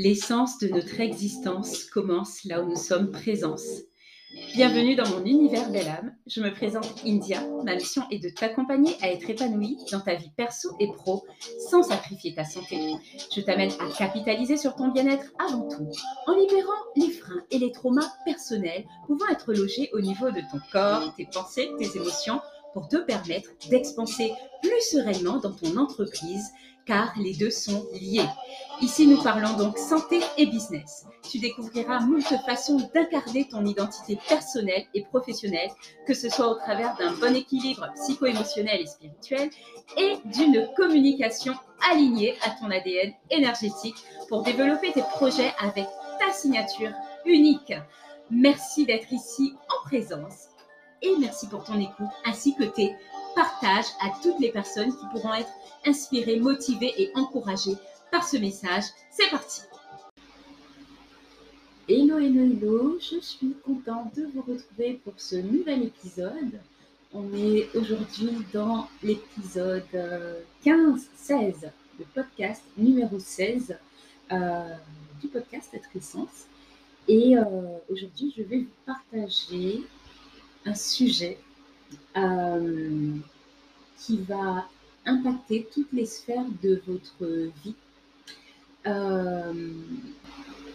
L'essence de notre existence commence là où nous sommes présence. Bienvenue dans mon univers belle âme. Je me présente India. Ma mission est de t'accompagner à être épanouie dans ta vie perso et pro sans sacrifier ta santé. Je t'amène à capitaliser sur ton bien-être avant tout en libérant les freins et les traumas personnels pouvant être logés au niveau de ton corps, tes pensées, tes émotions pour te permettre d'expanser plus sereinement dans ton entreprise car les deux sont liés. Ici, nous parlons donc santé et business. Tu découvriras moult façons d'incarner ton identité personnelle et professionnelle, que ce soit au travers d'un bon équilibre psycho-émotionnel et spirituel et d'une communication alignée à ton ADN énergétique pour développer tes projets avec ta signature unique. Merci d'être ici en présence et merci pour ton écoute ainsi que tes partages à toutes les personnes qui pourront être inspirées, motivées et encouragées par ce message. C'est parti Hello, hello, hello, je suis contente de vous retrouver pour ce nouvel épisode. On est aujourd'hui dans l'épisode 15-16, le podcast numéro 16 euh, du podcast Être Essence. Et euh, aujourd'hui, je vais vous partager un sujet euh, qui va impacter toutes les sphères de votre vie. Euh,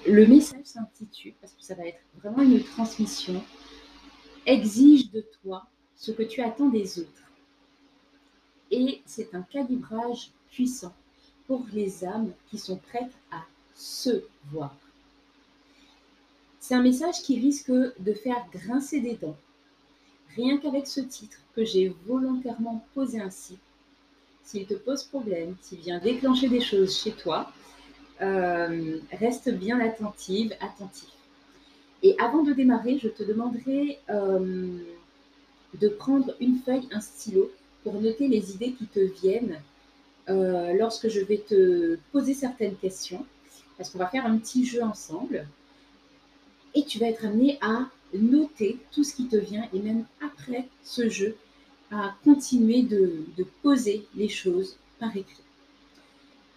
le message s'intitule, parce que ça va être vraiment une transmission, exige de toi ce que tu attends des autres. Et c'est un calibrage puissant pour les âmes qui sont prêtes à se voir. C'est un message qui risque de faire grincer des dents Rien qu'avec ce titre que j'ai volontairement posé ainsi, s'il te pose problème, s'il vient déclencher des choses chez toi, euh, reste bien attentive, attentif. Et avant de démarrer, je te demanderai euh, de prendre une feuille, un stylo pour noter les idées qui te viennent euh, lorsque je vais te poser certaines questions, parce qu'on va faire un petit jeu ensemble. Et tu vas être amené à noter tout ce qui te vient et même après ce jeu, à continuer de, poser les choses par écrit.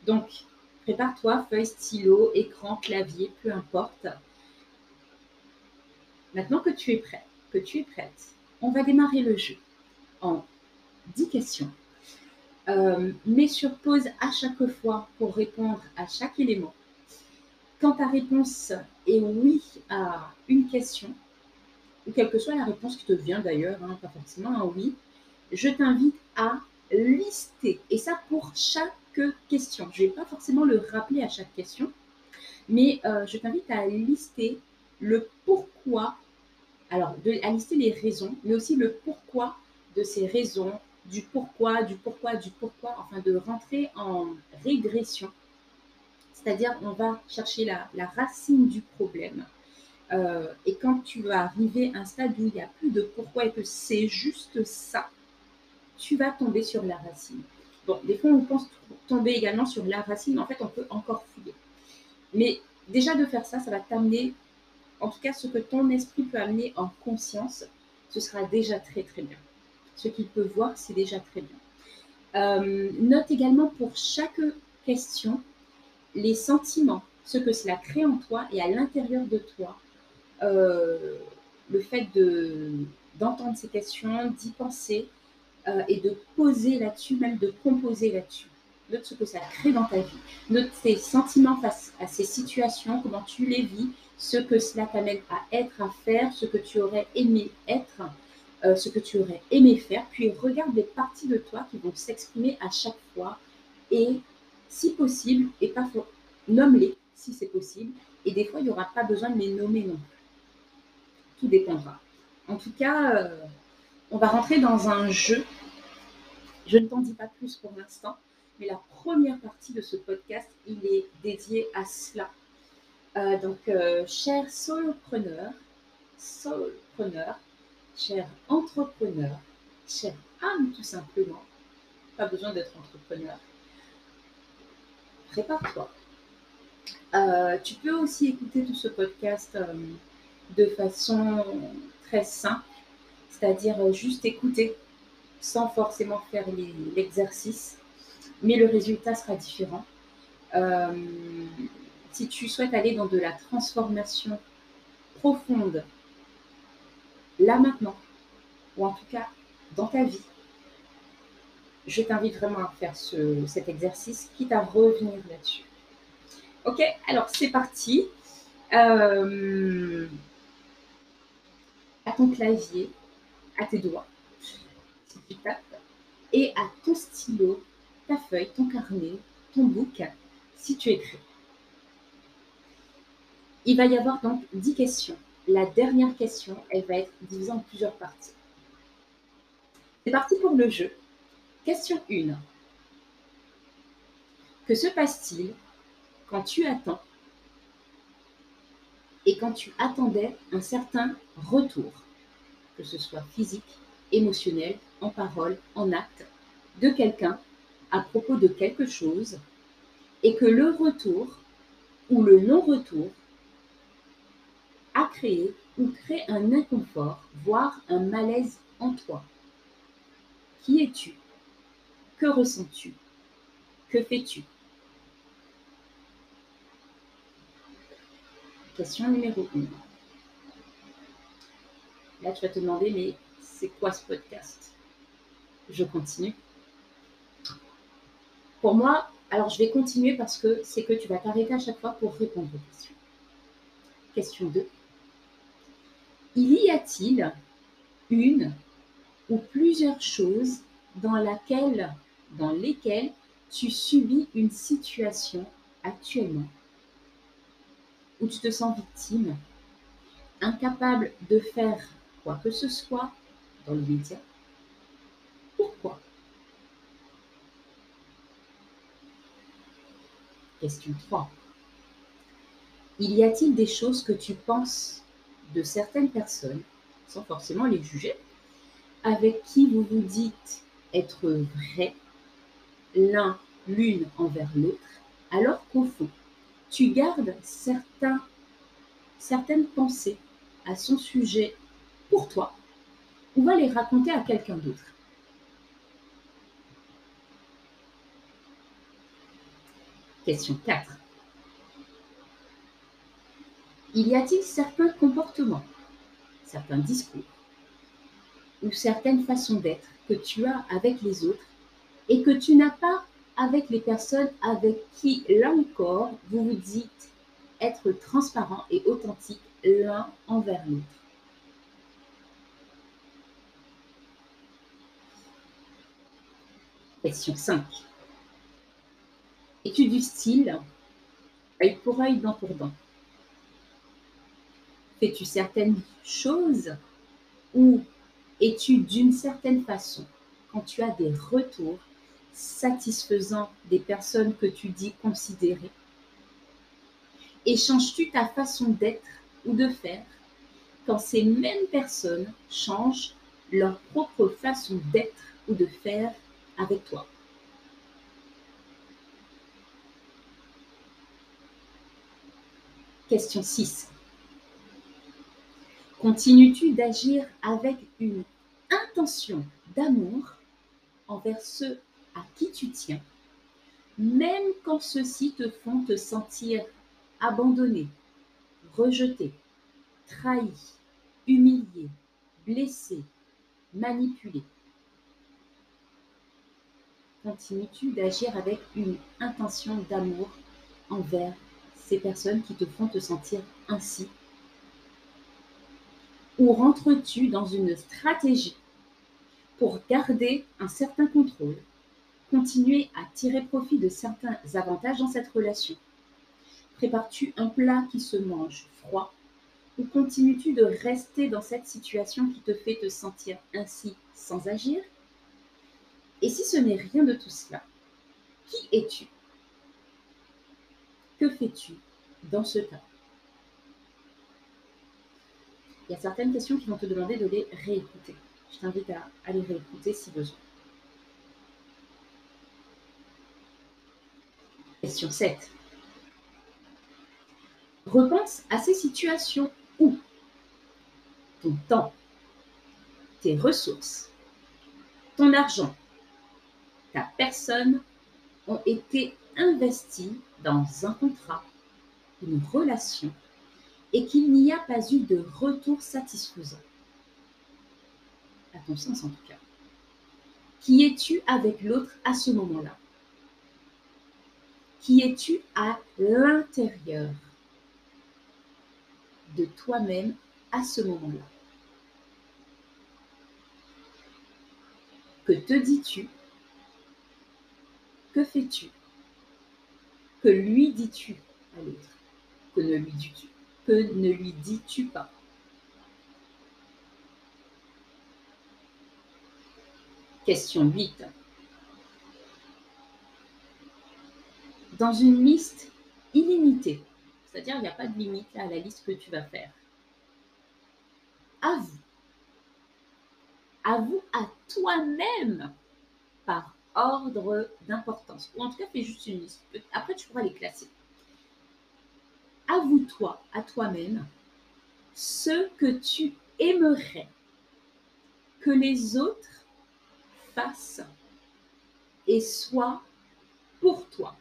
Donc, prépare-toi, feuille, stylo, écran, clavier, peu importe. Maintenant que tu es prêt, que tu es prête, on va démarrer le jeu en 10 questions. Euh, mets sur pause à chaque fois pour répondre à chaque élément. Quand ta réponse est oui à une question, ou quelle que soit la réponse qui te vient d'ailleurs, hein, pas forcément un oui, je t'invite à lister, et ça pour chaque question. Je ne vais pas forcément le rappeler à chaque question, mais euh, je t'invite à lister le pourquoi, alors à lister les raisons, mais aussi le pourquoi de ces raisons, du pourquoi, du pourquoi, du pourquoi, enfin de rentrer en régression. C'est-à-dire, on va chercher la racine du problème euh, et quand tu vas arriver à un stade où il n'y a plus de pourquoi et que c'est juste ça, tu vas tomber sur la racine. Bon, des fois, on pense tomber également sur la racine, en fait, on peut encore fouiller. Mais déjà de faire ça, ça va t'amener, en tout cas, ce que ton esprit peut amener en conscience, ce sera déjà très, très bien. Ce qu'il peut voir, c'est déjà très bien. Euh, note également pour chaque question les sentiments, ce que cela crée en toi et à l'intérieur de toi le fait d'entendre ces questions, d'y penser euh, et de poser là-dessus, même de composer là-dessus. Note ce que ça crée dans ta vie. Note tes sentiments face à ces situations, comment tu les vis, ce que cela t'amène à être, à faire, ce que tu aurais aimé être, euh, ce que tu aurais aimé faire. Puis regarde les parties de toi qui vont s'exprimer à chaque fois. Et si possible, et pas nomme-les si c'est possible. Et des fois, il n'y aura pas besoin de les nommer non plus tout dépendra. En tout cas, euh, on va rentrer dans un jeu. Je ne t'en dis pas plus pour l'instant, mais la première partie de ce podcast, il est dédié à cela. Euh, donc, euh, cher solopreneur, solopreneur, cher entrepreneur, cher âme tout simplement, pas besoin d'être entrepreneur. Prépare-toi. tu peux aussi écouter tout ce podcast de façon très simple, c'est-à-dire juste écouter sans forcément faire l'exercice, mais le résultat sera différent. Euh, si tu souhaites aller dans de la transformation profonde, là maintenant, ou en tout cas dans ta vie, je t'invite vraiment à faire cet exercice, quitte à revenir là-dessus. Ok, alors c'est parti. Euh, à ton clavier, à tes doigts, si tu tapes, et à ton stylo, ta feuille, ton carnet, ton book, si tu écris. Il va y avoir donc 10 questions. La dernière question, elle va être divisée en plusieurs parties. C'est parti pour le jeu. Question 1. Que se passe-t-il quand tu attends et quand tu attendais un certain retour, que ce soit physique, émotionnel, en parole, en acte, de quelqu'un à propos de quelque chose, et que le retour ou le non-retour a créé ou crée un inconfort, voire un malaise en toi. Qui es-tu? Que ressens-tu? Que fais-tu? Question numéro 1. Là, tu vas te demander, mais c'est quoi ce podcast? Je continue. Pour moi, alors je vais continuer parce que c'est que tu vas t'arrêter à chaque fois pour répondre aux questions. Question 2. Il y a-t-il une ou plusieurs choses dans, dans lesquelles tu subis une situation actuellement où tu te sens victime, incapable de faire quoi que ce soit dans l'immédiat. Pourquoi? Question 3. Il y a-t-il des choses que tu penses de certaines personnes, sans forcément les juger, avec qui vous vous dites être vrai l'un, l'une envers l'autre, alors qu'au fond, tu gardes certaines pensées à son sujet pour toi, ou va les raconter à quelqu'un d'autre. Question 4. Il y a-t-il certains comportements, certains discours ou certaines façons d'être que tu as avec les autres et que tu n'as pas avec les personnes avec qui, là encore, vous vous dites être transparent et authentique l'un envers l'autre? Question 5. Es-tu du style œil pour œil, dent pour dent Fais-tu certaines choses ou es-tu d'une certaine façon quand tu as des retours satisfaisants des personnes que tu dis considérer? Et changes-tu ta façon d'être ou de faire quand ces mêmes personnes changent leur propre façon d'être ou de faire avec toi Question 6. Continues-tu d'agir avec une intention d'amour envers ceux à qui tu tiens, même quand ceux-ci te font te sentir abandonné, rejeté, trahi, humilié, blessé, manipulé? Continues-tu d'agir avec une intention d'amour envers ces personnes qui te font te sentir ainsi? Ou rentres-tu dans une stratégie pour garder un certain contrôle, continuer à tirer profit de certains avantages dans cette relation? Prépares-tu un plat qui se mange froid ou continues-tu de rester dans cette situation qui te fait te sentir ainsi sans agir? Et si ce n'est rien de tout cela, qui es-tu? Que fais-tu dans ce cas? Il y a certaines questions qui vont te demander de les réécouter. Je t'invite à, les réécouter si besoin. Question 7. Repense à ces situations où ton temps, tes ressources, ton argent, ta personne ont été investis dans un contrat, une relation et qu'il n'y a pas eu de retour satisfaisant. À ton sens en tout cas. Qui es-tu avec l'autre à ce moment-là? Qui es-tu à l'intérieur de toi-même à ce moment-là? Que te dis-tu Que fais-tu? Que lui dis-tu à l'autre? Que ne lui dis-tu Que ne lui dis-tu pas? Question 8. Dans une liste illimitée, c'est-à-dire il n'y a pas de limite à la liste que tu vas faire, avoue avoue à toi-même par ordre d'importance. Ou en tout cas, fais juste une liste. Après, tu pourras les classer. Avoue-toi à toi-même ce que tu aimerais que les autres fassent et soient pour toi.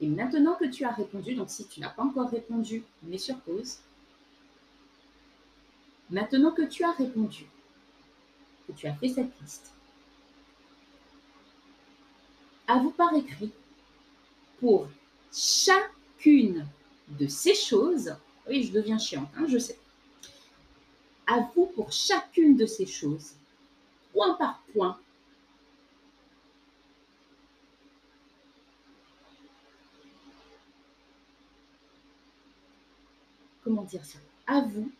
Et maintenant que tu as répondu, donc si tu n'as pas encore répondu, mets sur pause. Maintenant que tu as répondu, que tu as fait cette liste, avoue par écrit pour chacune de ces choses. Oui, je deviens chiante, hein, je sais. Avoue pour chacune de ces choses, point par point, comment dire ça? Avoue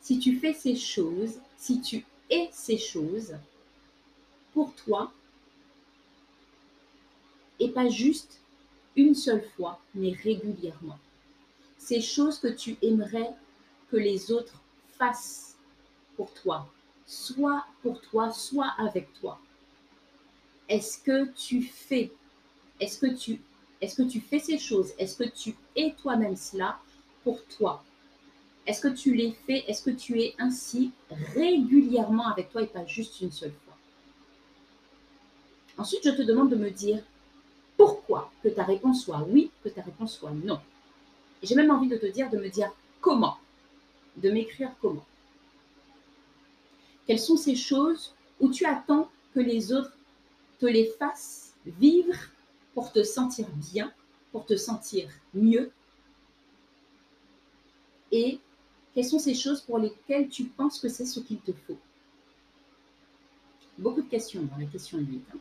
si tu fais ces choses, si tu es ces choses pour toi, et pas juste une seule fois, mais régulièrement. Ces choses que tu aimerais que les autres fassent pour toi, soit pour toi, soit avec toi. Est-ce que tu fais, est-ce que tu, est-ce que tu fais ces choses, est-ce que tu es toi-même cela pour toi? Est-ce que tu les fais? Est-ce que tu es ainsi régulièrement avec toi et pas juste une seule fois? Ensuite, je te demande de me dire pourquoi que ta réponse soit oui, que ta réponse soit non. J'ai même envie de te dire de me dire comment, de m'écrire comment. Quelles sont ces choses où tu attends que les autres te les fassent vivre pour te sentir bien, pour te sentir mieux? Et quelles sont ces choses pour lesquelles tu penses que c'est ce qu'il te faut? Beaucoup de questions dans la question 8. Hein.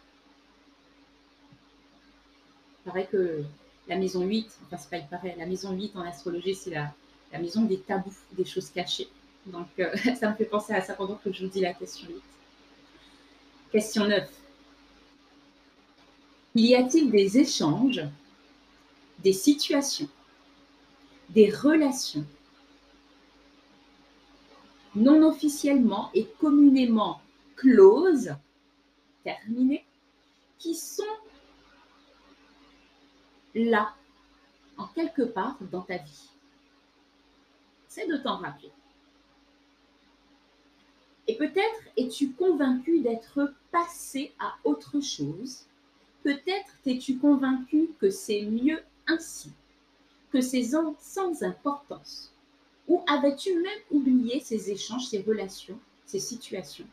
Il paraît que la maison 8, enfin c'est pas il paraît, la maison 8 en astrologie, c'est la, maison des tabous, des choses cachées. Donc euh, ça me fait penser à ça pendant que je vous dis la question 8. Question 9. Y a-t-il des échanges, des situations, des relations non officiellement et communément closes, terminées, qui sont là, en quelque part dans ta vie. C'est de t'en rappeler. Et peut-être es-tu convaincu d'être passé à autre chose. Peut-être t'es-tu convaincu que c'est mieux ainsi, que c'est sans importance. Ou avais-tu même oublié ces échanges, ces relations, ces situations?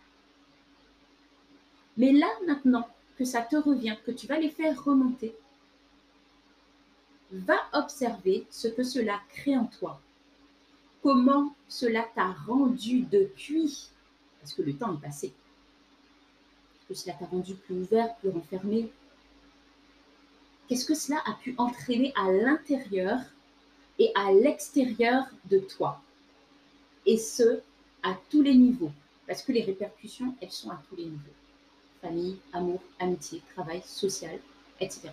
Mais là, maintenant que ça te revient, que tu vas les faire remonter, va observer ce que cela crée en toi. Comment cela t'a rendu depuis, parce que le temps est passé, que cela t'a rendu plus ouvert, plus renfermé. Qu'est-ce que cela a pu entraîner à l'intérieur et à l'extérieur de toi. Et ce, à tous les niveaux. Parce que les répercussions, elles sont à tous les niveaux. Famille, amour, amitié, travail, social, etc.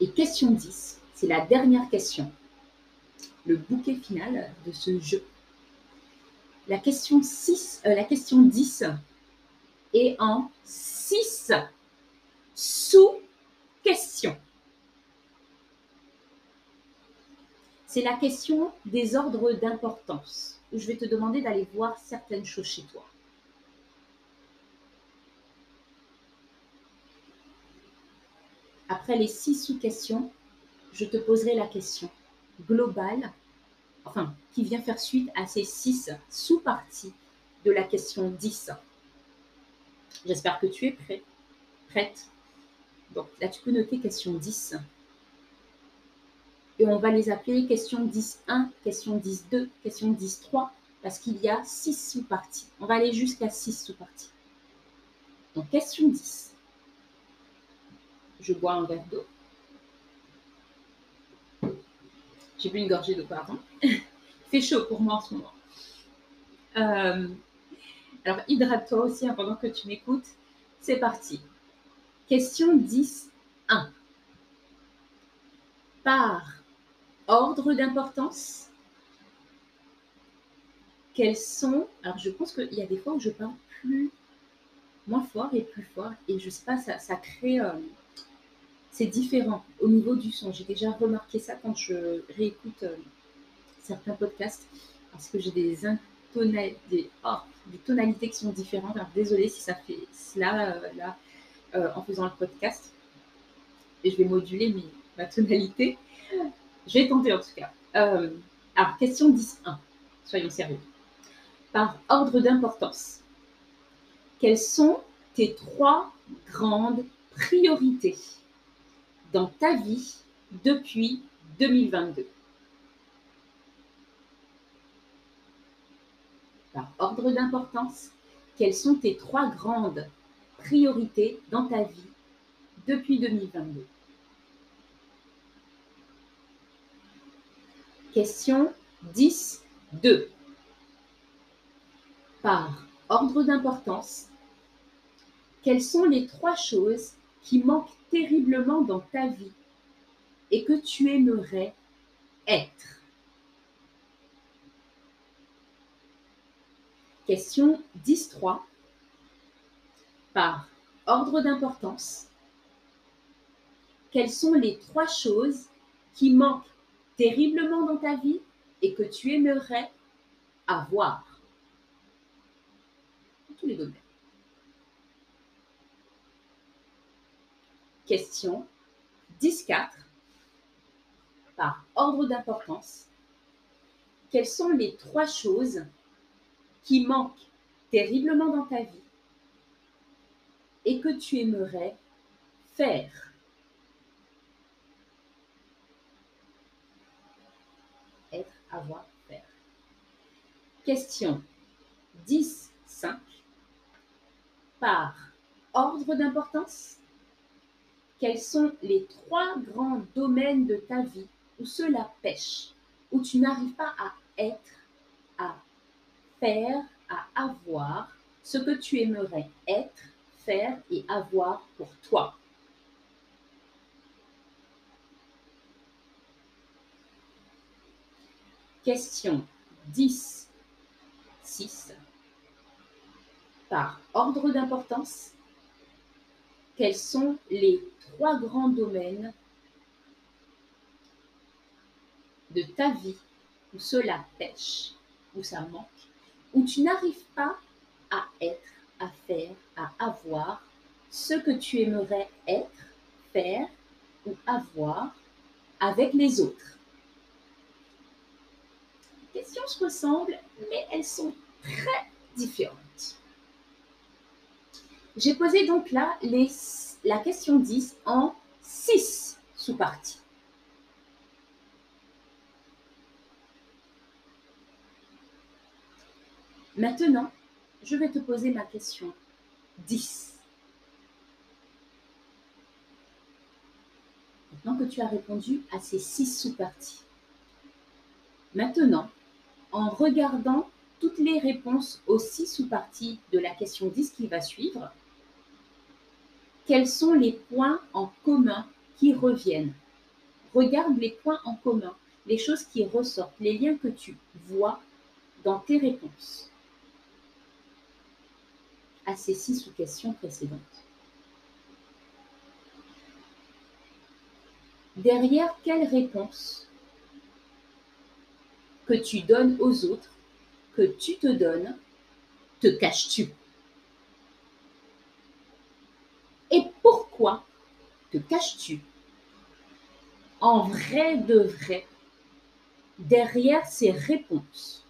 Et question 10, c'est la dernière question. Le bouquet final de ce jeu. La question, 6, euh, la question 10 est en 6 sous c'est la question des ordres d'importance, où je vais te demander d'aller voir certaines choses chez toi. Après les six sous-questions, je te poserai la question globale, enfin, qui vient faire suite à ces six sous-parties de la question 10. J'espère que tu es prêt, prête donc là, tu peux noter question 10. Et on va les appeler question 10.1, question 10.2, question 10.3, parce qu'il y a six sous-parties. On va aller jusqu'à six sous-parties. Donc, question 10. Je bois un verre d'eau. J'ai bu une gorgée d'eau, pardon. Fait chaud pour moi en ce moment. Euh, alors, hydrate-toi aussi hein, pendant que tu m'écoutes. C'est parti. Question 10, 1. Par ordre d'importance, quels sont. Alors, je pense qu'il y a des fois où je parle plus, moins fort et plus fort, et je sais pas, ça, ça crée. Euh, c'est différent au niveau du son. J'ai déjà remarqué ça quand je réécoute euh, certains podcasts, parce que j'ai oh, des tonalités qui sont différentes. Alors, désolée si ça fait cela euh, là en faisant le podcast. Et je vais moduler ma tonalité. Je vais tenter en tout cas. alors, question 10.1. Soyons sérieux par ordre d'importance. Quelles sont tes trois grandes priorités dans ta vie depuis 2022 Par ordre d'importance, quelles sont tes trois grandes priorités dans ta vie depuis 2022 Question 10, 2 par ordre d'importance, quelles sont les trois choses qui manquent terriblement dans ta vie et que tu aimerais être? Question 10.3. Par ordre d'importance, quelles sont les trois choses qui manquent terriblement dans ta vie et que tu aimerais avoir? Tous les domaines. Question 10.4. Par ordre d'importance, quelles sont les trois choses qui manquent terriblement dans ta vie et que tu aimerais faire Être, avoir, faire. Question 10, 5 par ordre d'importance Quels sont les trois grands domaines de ta vie où cela pêche, où tu n'arrives pas à être, à faire, à avoir ce que tu aimerais être, et avoir pour toi. Question 10, 6 par ordre d'importance, quels sont les trois grands domaines de ta vie où cela pêche, où ça manque, où tu n'arrives pas à être, à faire, à avoir ce que tu aimerais être, faire ou avoir avec les autres. Les questions se ressemblent, mais elles sont très différentes. J'ai posé donc là la question 10 en 6 sous-parties. Maintenant, je vais te poser ma question 10. Maintenant que tu as répondu à ces 6 sous-parties. Maintenant, en regardant toutes les réponses aux 6 sous-parties de la question 10 qui va suivre, quels sont les points en commun qui reviennent? Regarde les points en commun, les choses qui ressortent, les liens que tu vois dans tes réponses à ces six sous-questions précédentes. Derrière quelle réponse que tu donnes aux autres, que tu te donnes, te caches-tu? Et pourquoi te caches-tu? En vrai de vrai derrière ces réponses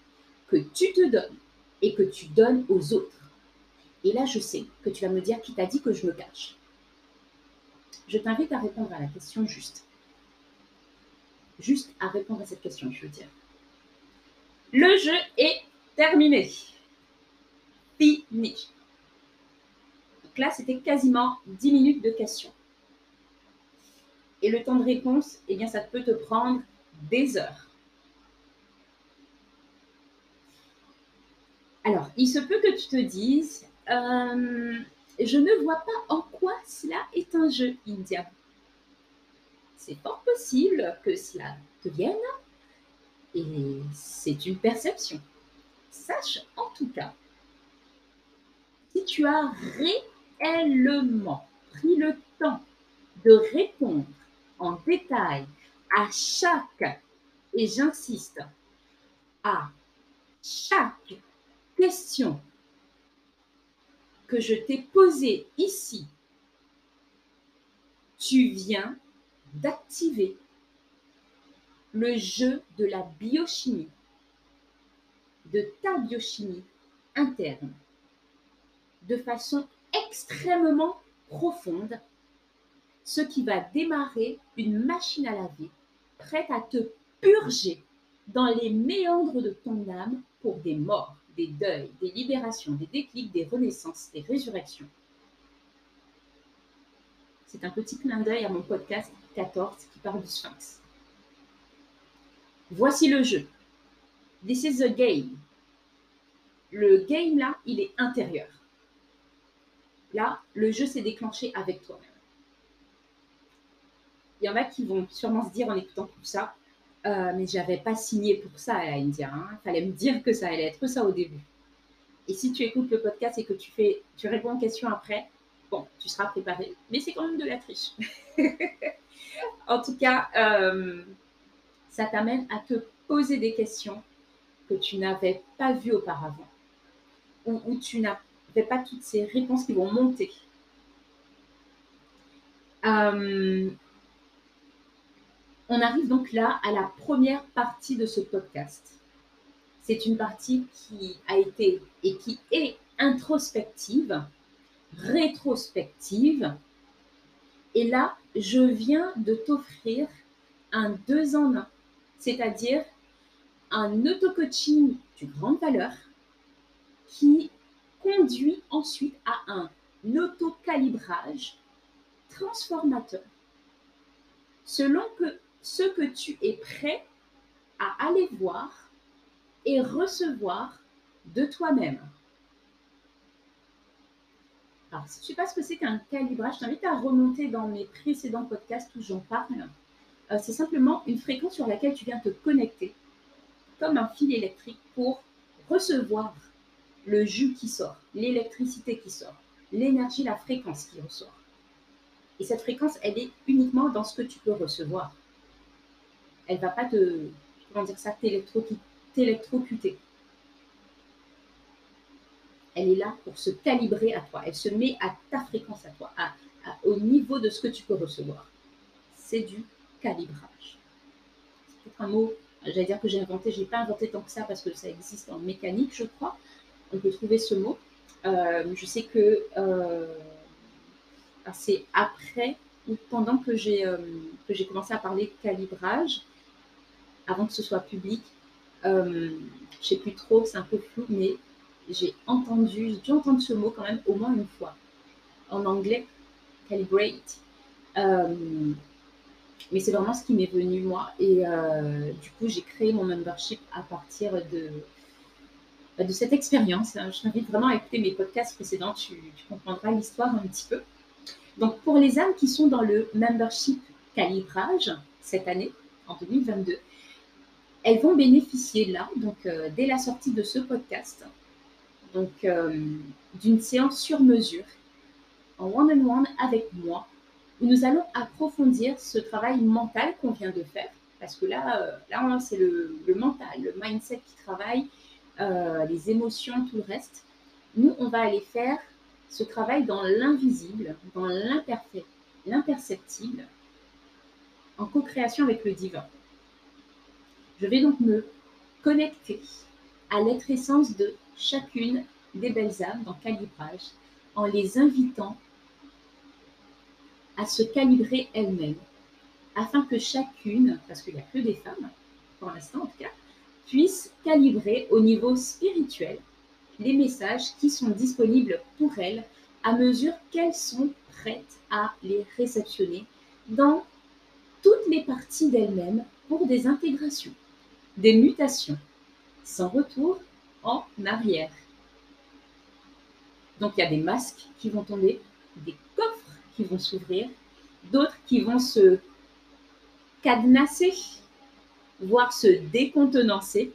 que tu te donnes et que tu donnes aux autres Et là, je sais que tu vas me dire qui t'a dit que je me cache. Je t'invite à répondre à la question juste. Juste à répondre à cette question, je veux dire. Le jeu est terminé. Fini. Donc là, c'était quasiment 10 minutes de questions. Et le temps de réponse, eh bien, ça peut te prendre des heures. Alors, il se peut que tu te dises, euh, je ne vois pas en quoi cela est un jeu, India. C'est fort possible que cela te vienne et c'est une perception. Sache en tout cas, si tu as réellement pris le temps de répondre en détail à chaque, et j'insiste, à chaque question que je t'ai posée ici, tu viens d'activer le jeu de la biochimie, de ta biochimie interne, de façon extrêmement profonde, ce qui va démarrer une machine à laver prête à te purger dans les méandres de ton âme pour des morts, des deuils, des libérations, des déclics, des renaissances, des résurrections. C'est un petit clin d'œil à mon podcast 14 qui parle du sphinx. Voici le jeu. This is the game. Le game là, il est intérieur. Là, le jeu s'est déclenché avec toi-même. Il y en a qui vont sûrement se dire en écoutant tout ça, euh, mais j'avais pas signé pour ça à India. Il fallait me dire que ça allait être ça au début. Et si tu écoutes le podcast et que tu fais, tu réponds aux questions après, bon, tu seras préparé. Mais c'est quand même de la triche. en tout cas, euh, ça t'amène à te poser des questions que tu n'avais pas vues auparavant, ou où tu n'avais pas toutes ces réponses qui vont monter. Euh, on arrive donc là à la première partie de ce podcast. C'est une partie qui a été et qui est introspective, rétrospective. Et là, je viens de t'offrir un deux en un, c'est-à-dire un auto-coaching de grande valeur qui conduit ensuite à un auto-calibrage transformateur selon que ce que tu es prêt à aller voir et recevoir de toi-même. Alors, si tu sais pas ce que c'est qu'un calibrage, je t'invite à remonter dans mes précédents podcasts où j'en parle. Euh, c'est simplement une fréquence sur laquelle tu viens te connecter, comme un fil électrique, pour recevoir le jus qui sort, l'électricité qui sort, l'énergie, la fréquence qui ressort. Et cette fréquence, elle est uniquement dans ce que tu peux recevoir elle va pas te, comment dire ça, t'électrocuter. Elle est là pour se calibrer à toi. Elle se met à ta fréquence à toi, au niveau de ce que tu peux recevoir. C'est du calibrage. C'est un mot, j'allais dire que j'ai inventé, je n'ai pas inventé tant que ça parce que ça existe en mécanique, je crois. On peut trouver ce mot. Euh, je sais que euh, c'est après ou pendant que j'ai euh, commencé à parler calibrage, avant que ce soit public. Euh, je sais plus trop, c'est un peu flou, mais j'ai entendu, j'ai dû entendre ce mot quand même au moins une fois. En anglais, calibrate. Euh, mais c'est vraiment ce qui m'est venu moi. Et euh, du coup, j'ai créé mon membership à partir de, de cette expérience. Je t'invite vraiment à écouter mes podcasts précédents, tu comprendras l'histoire un petit peu. Donc, pour les âmes qui sont dans le membership calibrage cette année, en 2022, elles vont bénéficier là, donc euh, dès la sortie de ce podcast, donc euh, d'une séance sur mesure en one-on-one avec moi, où nous allons approfondir ce travail mental qu'on vient de faire, parce que là, euh, là c'est le, mental, le mindset qui travaille, les émotions, tout le reste. Nous, on va aller faire ce travail dans l'invisible, dans l'imperceptible en co-création avec le divin. Je vais donc me connecter à l'être essence de chacune des belles âmes dans calibrage en les invitant à se calibrer elles-mêmes afin que chacune, parce qu'il n'y a que des femmes pour l'instant en tout cas, puisse calibrer au niveau spirituel les messages qui sont disponibles pour elles à mesure qu'elles sont prêtes à les réceptionner dans toutes les parties d'elles-mêmes pour des intégrations, des mutations, sans retour en arrière. Donc il y a des masques qui vont tomber, des coffres qui vont s'ouvrir, d'autres qui vont se cadenasser, voire se décontenancer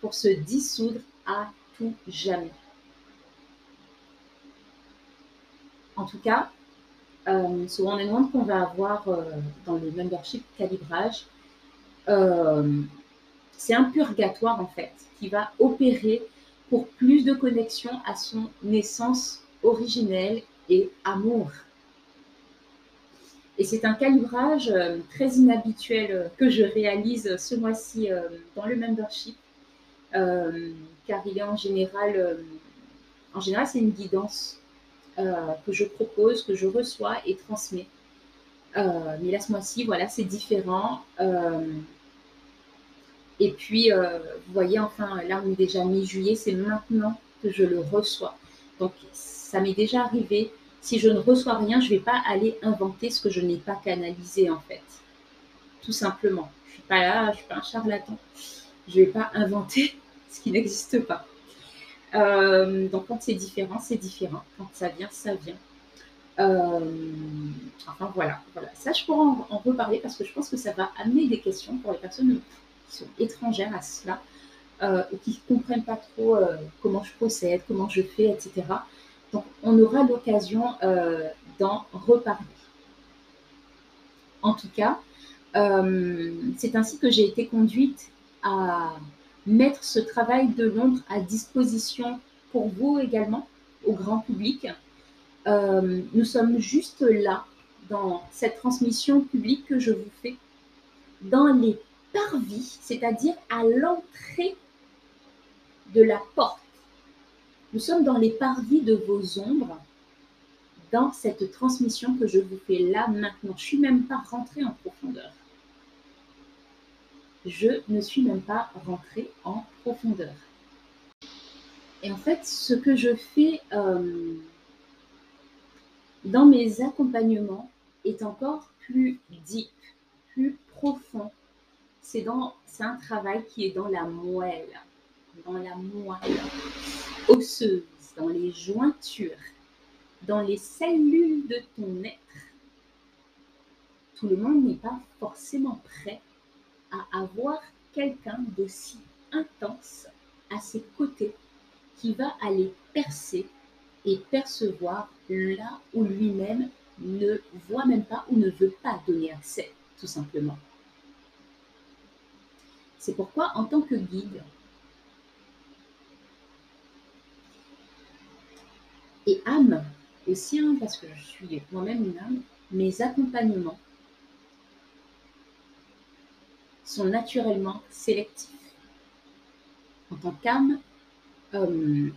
pour se dissoudre à tout jamais. En tout cas, euh, ce one-on-one qu'on va avoir euh, dans le membership calibrage, euh, c'est un purgatoire en fait qui va opérer pour plus de connexion à son essence originelle et amour. Et c'est un calibrage euh, très inhabituel euh, que je réalise ce mois-ci euh, dans le membership, car il est en général, en général, c'est une guidance que je propose, que je reçois et transmets. mais là, ce mois-ci, voilà, c'est différent. Et puis, vous voyez, enfin, là, on est déjà mi-juillet, c'est maintenant que je le reçois. Donc, ça m'est déjà arrivé si je ne reçois rien, je ne vais pas aller inventer ce que je n'ai pas canalisé en fait. Tout simplement. Je ne suis pas là, je ne suis pas un charlatan. Je ne vais pas inventer ce qui n'existe pas. Euh, donc quand c'est différent, c'est différent. Quand ça vient, ça vient. Euh, enfin voilà, voilà. Ça, je pourrais en, reparler parce que je pense que ça va amener des questions pour les personnes sont étrangères à cela euh, ou qui ne comprennent pas trop comment je procède, comment je fais, etc. Donc, on aura l'occasion euh, d'en reparler. En tout cas, euh, c'est ainsi que j'ai été conduite à mettre ce travail de l'ombre à disposition pour vous également, au grand public. Euh, nous sommes juste là, dans cette transmission publique que je vous fais, dans les parvis, c'est-à-dire à l'entrée de la porte nous sommes dans les parvis de vos ombres, dans cette transmission que je vous fais là maintenant. Je ne suis même pas rentrée en profondeur. Je ne suis même pas rentrée en profondeur. Et en fait, ce que je fais euh, dans mes accompagnements est encore plus deep, plus profond. C'est un travail qui est dans la moelle, dans la moelle osseuse, dans les jointures, dans les cellules de ton être. Tout le monde n'est pas forcément prêt à avoir quelqu'un d'aussi intense à ses côtés qui va aller percer et percevoir là où lui-même ne voit même pas ou ne veut pas donner accès, tout simplement. C'est pourquoi, en tant que guide, et âme aussi, parce que je suis moi-même une âme, mes accompagnements sont naturellement sélectifs. En tant qu'âme, euh,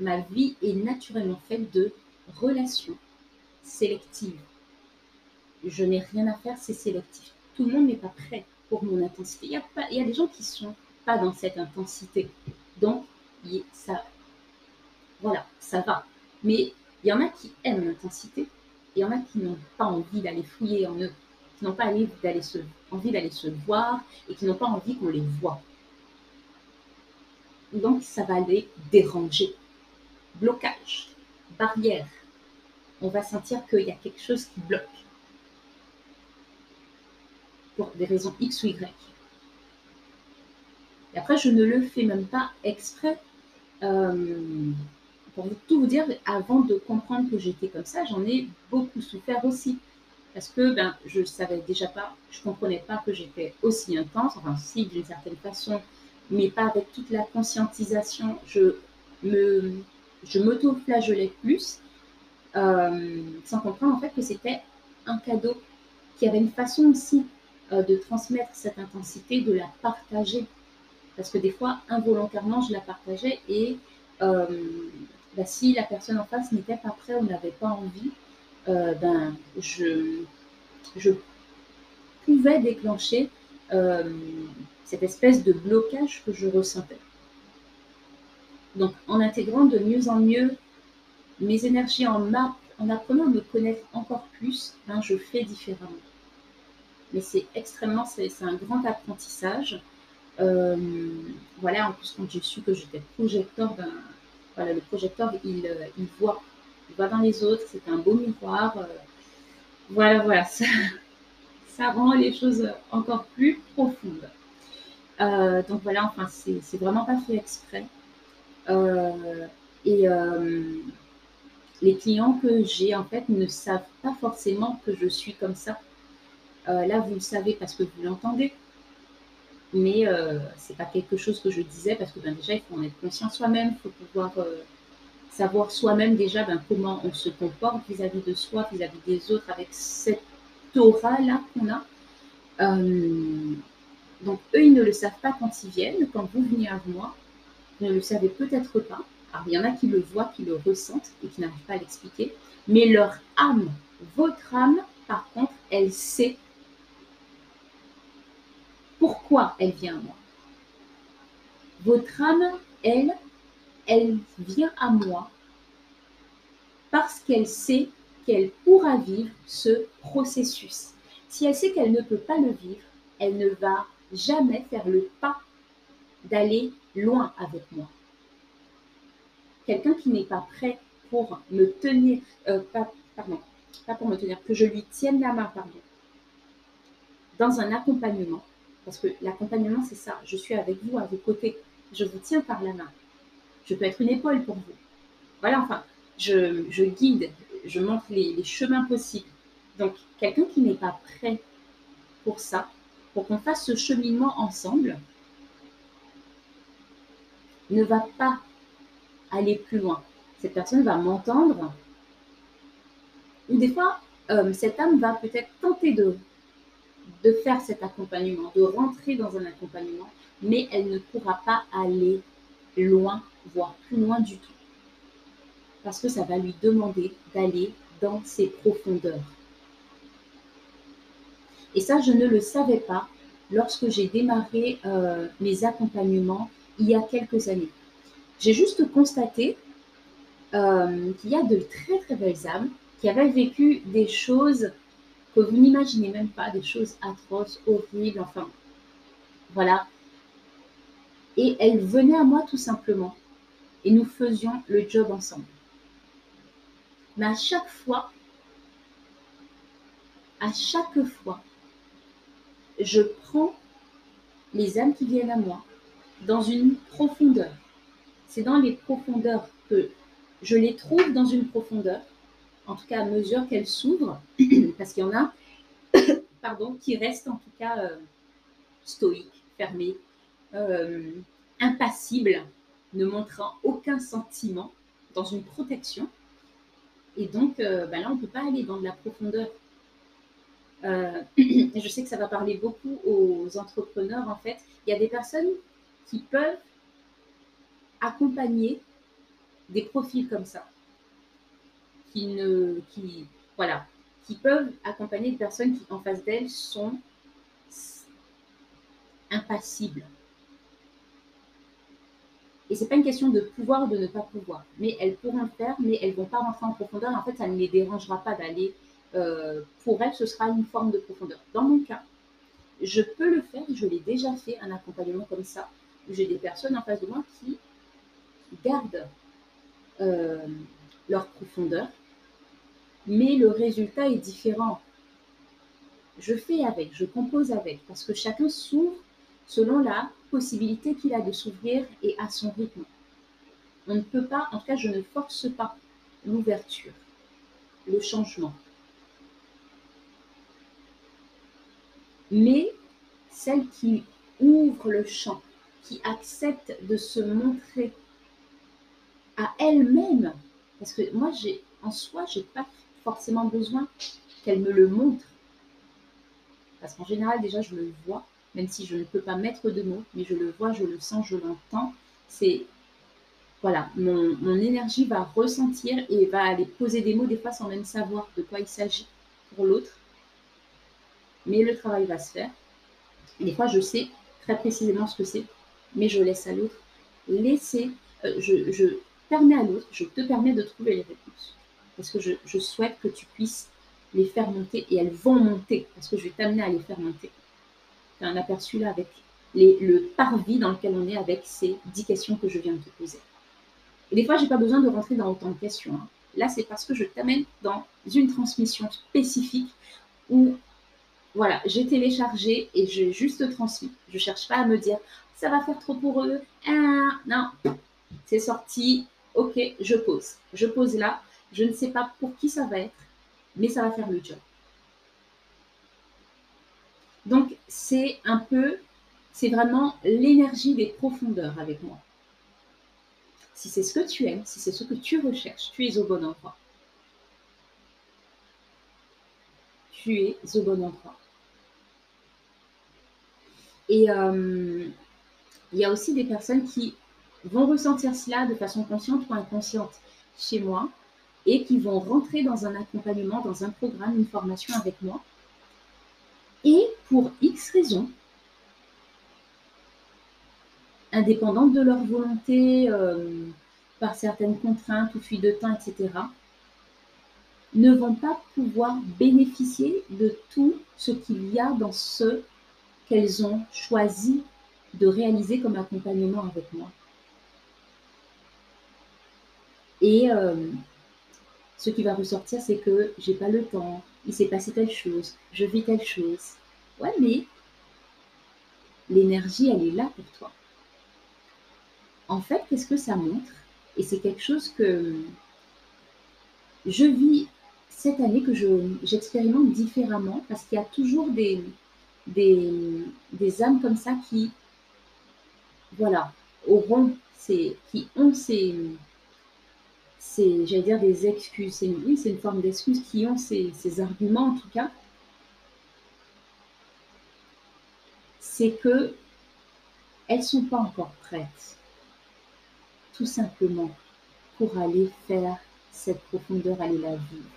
ma vie est naturellement faite de relations sélectives. Je n'ai rien à faire, c'est sélectif. Tout le monde n'est pas prêt pour mon intensité. Il y a, pas, il y a des gens qui ne sont pas dans cette intensité. Donc, ça, voilà, ça va. Mais il y en a qui aiment l'intensité, et il y en a qui n'ont pas envie d'aller fouiller en eux, qui n'ont pas envie d'aller se, envie d'aller se voir et qui n'ont pas envie qu'on les voit. Donc ça va les déranger. Blocage, barrière. On va sentir qu'il y a quelque chose qui bloque. Des raisons X ou Y. Et après, je ne le fais même pas exprès. Euh, pour tout vous dire, avant de comprendre que j'étais comme ça, j'en ai beaucoup souffert aussi. Parce que ben, je ne savais déjà pas, je ne comprenais pas que j'étais aussi intense, enfin si d'une certaine façon, mais pas avec toute la conscientisation. Je me, je m'auto-flagellais plus, euh, sans comprendre en fait que c'était un cadeau, qui avait une façon aussi de transmettre cette intensité, de la partager. Parce que des fois, involontairement, je la partageais et euh, bah, si la personne en face n'était pas prête ou n'avait pas envie, euh, ben, je, je pouvais déclencher cette espèce de blocage que je ressentais. Donc, en intégrant de mieux en mieux mes énergies en map, en apprenant à me connaître encore plus, ben, je fais différemment. Mais c'est extrêmement, c'est un grand apprentissage. Euh, voilà, en plus, quand j'ai su que j'étais projecteur. Voilà, le projecteur, il, euh, il, voit. Il voit dans les autres, c'est un beau miroir. Euh, voilà, voilà, ça, ça, rend les choses encore plus profondes. donc voilà, enfin, c'est vraiment pas fait exprès. et les clients que j'ai, en fait, ne savent pas forcément que je suis comme ça. Euh, là, vous le savez parce que vous l'entendez. Mais euh, ce n'est pas quelque chose que je disais parce que ben, déjà, il faut en être conscient soi-même. Il faut pouvoir euh, savoir soi-même déjà ben, comment on se comporte vis-à-vis de soi, vis-à-vis des autres, avec cette aura-là qu'on a. donc, eux, ils ne le savent pas quand ils viennent. Quand vous venez à moi, vous ne le savez peut-être pas. Alors, il y en a qui le voient, qui le ressentent et qui n'arrivent pas à l'expliquer. Mais leur âme, votre âme, par contre, elle sait pourquoi elle vient à moi? Votre âme, elle, elle vient à moi parce qu'elle sait qu'elle pourra vivre ce processus. Si elle sait qu'elle ne peut pas le vivre, elle ne va jamais faire le pas d'aller loin avec moi. Quelqu'un qui n'est pas prêt pour me tenir, euh, pas, pardon, pas pour me tenir, que je lui tienne la main, pardon, dans un accompagnement, parce que l'accompagnement, c'est ça. Je suis avec vous, à vos côtés. Je vous tiens par la main. Je peux être une épaule pour vous. Voilà, enfin, je, guide, je montre les, chemins possibles. Donc, quelqu'un qui n'est pas prêt pour ça, pour qu'on fasse ce cheminement ensemble, ne va pas aller plus loin. Cette personne va m'entendre. Ou des fois, euh, cette âme va peut-être tenter de de faire cet accompagnement, de rentrer dans un accompagnement, mais elle ne pourra pas aller loin, voire plus loin du tout. Parce que ça va lui demander d'aller dans ses profondeurs. Et ça, je ne le savais pas lorsque j'ai démarré euh, mes accompagnements il y a quelques années. J'ai juste constaté euh, qu'il y a de très très belles âmes qui avaient vécu des choses que vous n'imaginez même pas, des choses atroces, horribles, enfin, voilà. Et elle venait à moi tout simplement, et nous faisions le job ensemble. Mais à chaque fois, à chaque fois, je prends les âmes qui viennent à moi dans une profondeur. C'est dans les profondeurs que je les trouve dans une profondeur en tout cas à mesure qu'elle s'ouvre, parce qu'il y en a pardon, qui restent en tout cas euh, stoïques, fermés, euh, impassibles, ne montrant aucun sentiment, dans une protection. Et donc euh, bah là, on ne peut pas aller dans de la profondeur. je sais que ça va parler beaucoup aux entrepreneurs, en fait. Il y a des personnes qui peuvent accompagner des profils comme ça qui ne, qui, voilà, qui peuvent accompagner des personnes qui, en face d'elles, sont impassibles. Et c'est pas une question de pouvoir ou de ne pas pouvoir, mais elles pourront le faire, mais elles vont pas rentrer en profondeur. En fait, ça ne les dérangera pas d'aller. Euh, pour elles, ce sera une forme de profondeur. Dans mon cas, je peux le faire, je l'ai déjà fait, un accompagnement comme ça, j'ai des personnes en face de moi qui gardent euh, leur profondeur, mais le résultat est différent. Je fais avec, je compose avec, parce que chacun s'ouvre selon la possibilité qu'il a de s'ouvrir et à son rythme. On ne peut pas, en tout cas, je ne force pas l'ouverture, le changement. Mais celle qui ouvre le champ, qui accepte de se montrer à elle-même, parce que moi, j'ai en soi, j'ai pas forcément besoin qu'elle me le montre. Parce qu'en général, déjà, je le vois, même si je ne peux pas mettre de mots, mais je le vois, je le sens, je l'entends. C'est voilà, mon, énergie va ressentir et va aller poser des mots des fois sans même savoir de quoi il s'agit pour l'autre. Mais le travail va se faire. des fois, je sais très précisément ce que c'est, mais je laisse à l'autre laisser, euh, je, permets à l'autre, je te permets de trouver les réponses. Parce que je, souhaite que tu puisses les faire monter et elles vont monter, parce que je vais t'amener à les faire monter. Tu as un aperçu là avec le parvis dans lequel on est avec ces dix questions que je viens de te poser. Et des fois, je n'ai pas besoin de rentrer dans autant de questions. Hein. Là, c'est parce que je t'amène dans une transmission spécifique où, voilà, j'ai téléchargé et j'ai juste transmis. Je ne cherche pas à me dire, ça va faire trop pour eux. Ah, non, c'est sorti. Ok, je pose. Je pose là. Je ne sais pas pour qui ça va être, mais ça va faire le job. Donc, c'est un peu, c'est vraiment l'énergie des profondeurs avec moi si c'est ce que tu aimes, si c'est ce que tu recherches, tu es au bon endroit. Tu es au bon endroit. Et euh, il y a aussi des personnes qui vont ressentir cela de façon consciente ou inconsciente chez moi et qui vont rentrer dans un accompagnement, dans un programme, une formation avec moi. Et pour X raisons, indépendantes de leur volonté, euh, par certaines contraintes ou fuites de temps, etc., ne vont pas pouvoir bénéficier de tout ce qu'il y a dans ce qu'elles ont choisi de réaliser comme accompagnement avec moi. Et euh, ce qui va ressortir, c'est que j'ai pas le temps, il s'est passé telle chose, je vis telle chose. Ouais, mais l'énergie, elle est là pour toi. En fait, qu'est-ce que ça montre? Et c'est quelque chose que je vis cette année, que j'expérimente différemment, parce qu'il y a toujours des, des, âmes comme ça qui, voilà, auront ces, qui ont ces, ces j'allais dire des excuses, c'est c'est une forme d'excuse, qui ont ces, ces arguments en tout cas, c'est que elles sont pas encore prêtes tout simplement pour aller faire cette profondeur, aller la vivre.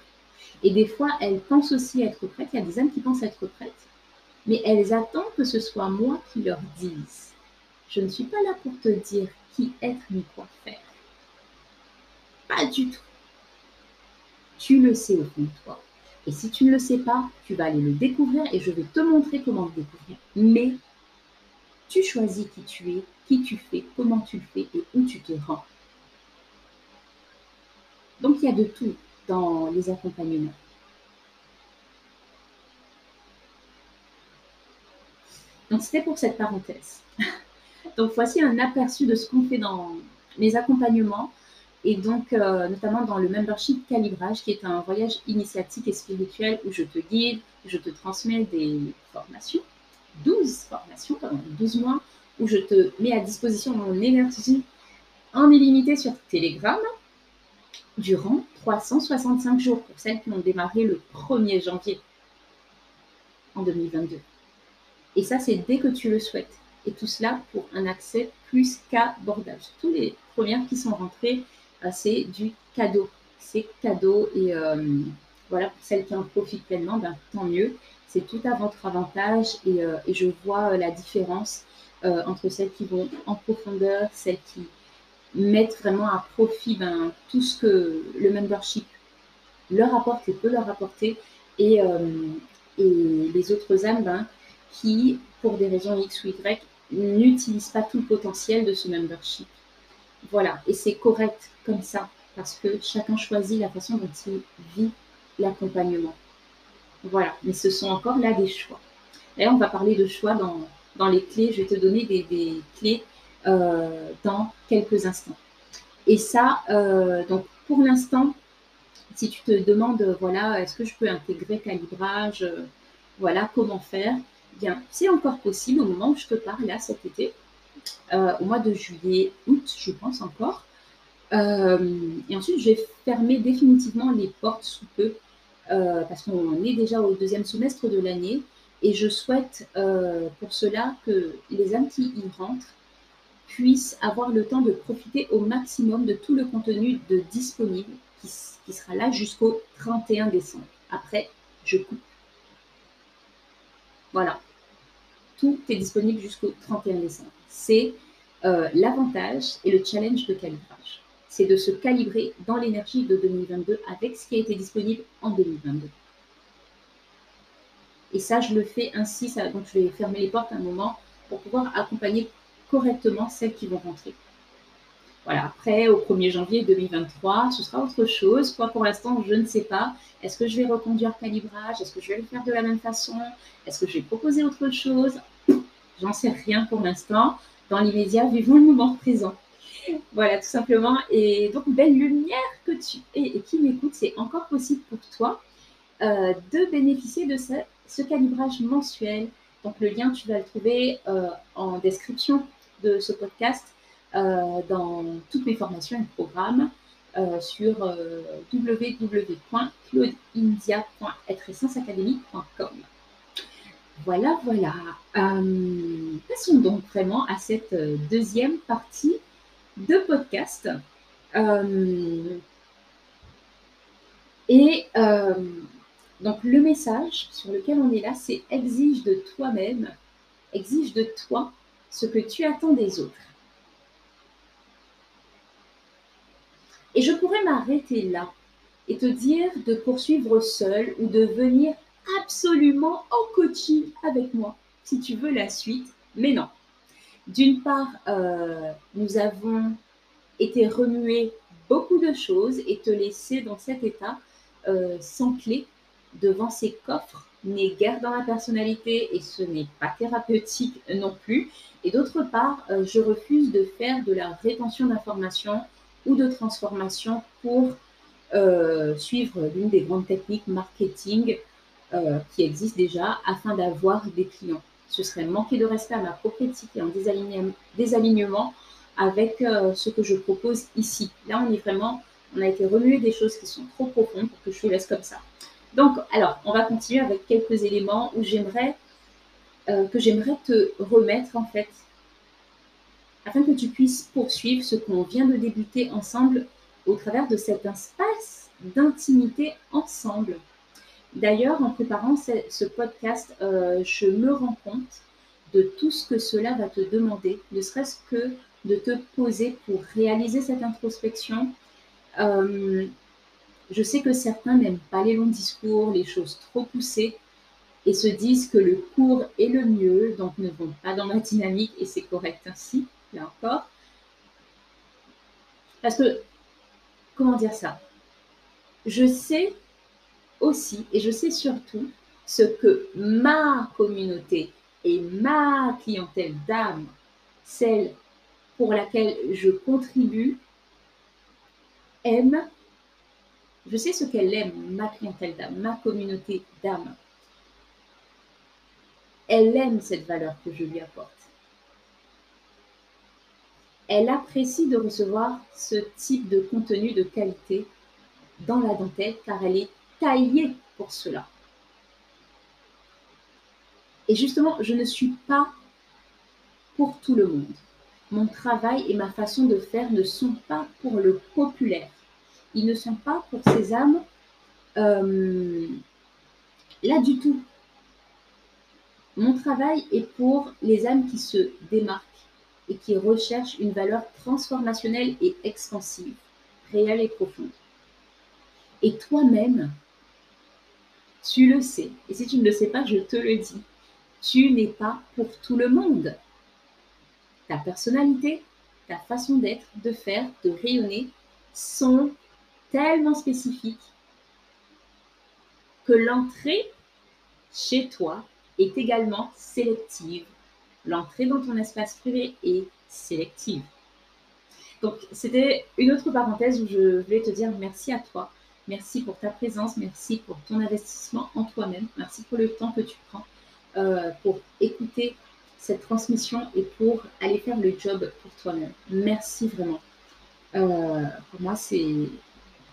Et des fois, elles pensent aussi être prêtes. Il y a des âmes qui pensent être prêtes, mais elles attendent que ce soit moi qui leur dise. Je ne suis pas là pour te dire qui être ni quoi faire. Pas du tout. Tu le sais au fond de toi. Et si tu ne le sais pas, tu vas aller le découvrir et je vais te montrer comment le découvrir. Mais tu choisis qui tu es, qui tu fais, comment tu le fais et où tu te rends. Donc il y a de tout dans les accompagnements. Donc c'était pour cette parenthèse. Donc voici un aperçu de ce qu'on fait dans les accompagnements et donc euh, notamment dans le membership calibrage qui est un voyage initiatique et spirituel où je te guide, je te transmets des formations 12 formations pendant 12 mois où je te mets à disposition mon énergie en illimité sur Telegram durant 365 jours pour celles qui ont démarré le 1er janvier en 2022. Et ça, c'est dès que tu le souhaites. Et tout cela pour un accès plus qu'abordable. Tous les premières qui sont rentrées, c'est du cadeau. C'est cadeau. Et euh, voilà, pour celles qui en profitent pleinement, ben, tant mieux c'est tout à votre avantage et, euh, je vois euh, la différence entre celles qui vont en profondeur, celles qui mettent vraiment à profit ben, tout ce que le membership leur apporte et peut leur apporter et, et les autres âmes ben, qui, pour des raisons X ou Y, n'utilisent pas tout le potentiel de ce membership. Voilà, et c'est correct comme ça, parce que chacun choisit la façon dont il vit l'accompagnement. Voilà, mais ce sont encore là des choix. Et on va parler de choix dans, les clés. Je vais te donner des, clés euh, dans quelques instants. Et ça, euh, donc pour l'instant, si tu te demandes, voilà, est-ce que je peux intégrer calibrage, euh, voilà, comment faire, bien, c'est encore possible au moment où je te parle là cet été, au mois de juillet, août, je pense encore. et ensuite, je vais fermer définitivement les portes sous peu euh, parce qu'on est déjà au deuxième semestre de l'année, et je souhaite euh, pour cela que les âmes qui y rentrent puissent avoir le temps de profiter au maximum de tout le contenu de disponible qui sera là jusqu'au 31 décembre. Après, je coupe. Voilà. Tout est disponible jusqu'au 31 décembre. C'est euh, l'avantage et le challenge de calibrage. C'est de se calibrer dans l'énergie de 2022 avec ce qui a été disponible en 2022. Et ça, je le fais ainsi. Donc, je vais fermer les portes un moment pour pouvoir accompagner correctement celles qui vont rentrer. Voilà, après, au 1er janvier 2023, ce sera autre chose. Quoi, pour l'instant, je ne sais pas. Est-ce que je vais reconduire calibrage? Est-ce que je vais le faire de la même façon? Est-ce que je vais proposer autre chose? J'en sais rien pour l'instant. Dans l'immédiat, vivons le moment présent. Voilà, tout simplement. Et donc, belle lumière que tu es et qui m'écoute, c'est encore possible pour toi euh, de bénéficier de ce, calibrage mensuel. Donc, le lien, tu vas le trouver euh, en description de ce podcast dans toutes mes formations et programmes euh, sur euh, www.claudeindia.êtreessenceacadémique.com. Voilà, voilà. passons donc vraiment à cette deuxième partie de podcast. et donc le message sur lequel on est là, c'est exige de toi-même, exige de toi ce que tu attends des autres. Et je pourrais m'arrêter là et te dire de poursuivre seul ou de venir absolument en coaching avec moi si tu veux la suite. Mais non. D'une part, euh, nous avons été remuer beaucoup de choses et te laisser dans cet état euh, sans clé devant ces coffres n'est guère dans la personnalité et ce n'est pas thérapeutique non plus. Et d'autre part, euh, je refuse de faire de la rétention d'informations ou de transformation pour euh, suivre l'une des grandes techniques marketing euh, qui existent déjà afin d'avoir des clients. Ce serait manquer de respect à ma propre éthique et en désalignement avec euh, ce que je propose ici. Là, on est vraiment, on a été remué des choses qui sont trop profondes pour que je te laisse comme ça. Donc, alors, on va continuer avec quelques éléments où j'aimerais que j'aimerais te remettre en fait afin que tu puisses poursuivre ce qu'on vient de débuter ensemble au travers de cet espace d'intimité ensemble. D'ailleurs, en préparant ce, podcast, euh, je me rends compte de tout ce que cela va te demander, ne serait-ce que de te poser pour réaliser cette introspection. Euh, je sais que certains n'aiment pas les longs discours, les choses trop poussées, et se disent que le court est le mieux, donc ne vont pas dans ma dynamique, et c'est correct ainsi encore. Parce que, comment dire ça? Je sais aussi, et je sais surtout, ce que ma communauté et ma clientèle d'âme, celle pour laquelle je contribue, aime. Je sais ce qu'elle aime, ma clientèle d'âme, ma communauté d'âme. Elle aime cette valeur que je lui apporte. Elle apprécie de recevoir ce type de contenu de qualité dans la dentelle car elle est taillée pour cela. Et justement, je ne suis pas pour tout le monde. Mon travail et ma façon de faire ne sont pas pour le populaire. Ils ne sont pas pour ces âmes euh, là du tout. Mon travail est pour les âmes qui se démarquent et qui recherche une valeur transformationnelle et expansive, réelle et profonde. Et toi-même, tu le sais. Et si tu ne le sais pas, je te le dis. Tu n'es pas pour tout le monde. Ta personnalité, ta façon d'être, de faire, de rayonner sont tellement spécifiques que l'entrée chez toi est également sélective l'entrée dans ton espace privé est sélective. Donc, c'était une autre parenthèse où je voulais te dire merci à toi. Merci pour ta présence, merci pour ton investissement en toi-même, merci pour le temps que tu prends euh, pour écouter cette transmission et pour aller faire le job pour toi-même. Merci vraiment. Euh, pour moi, c'est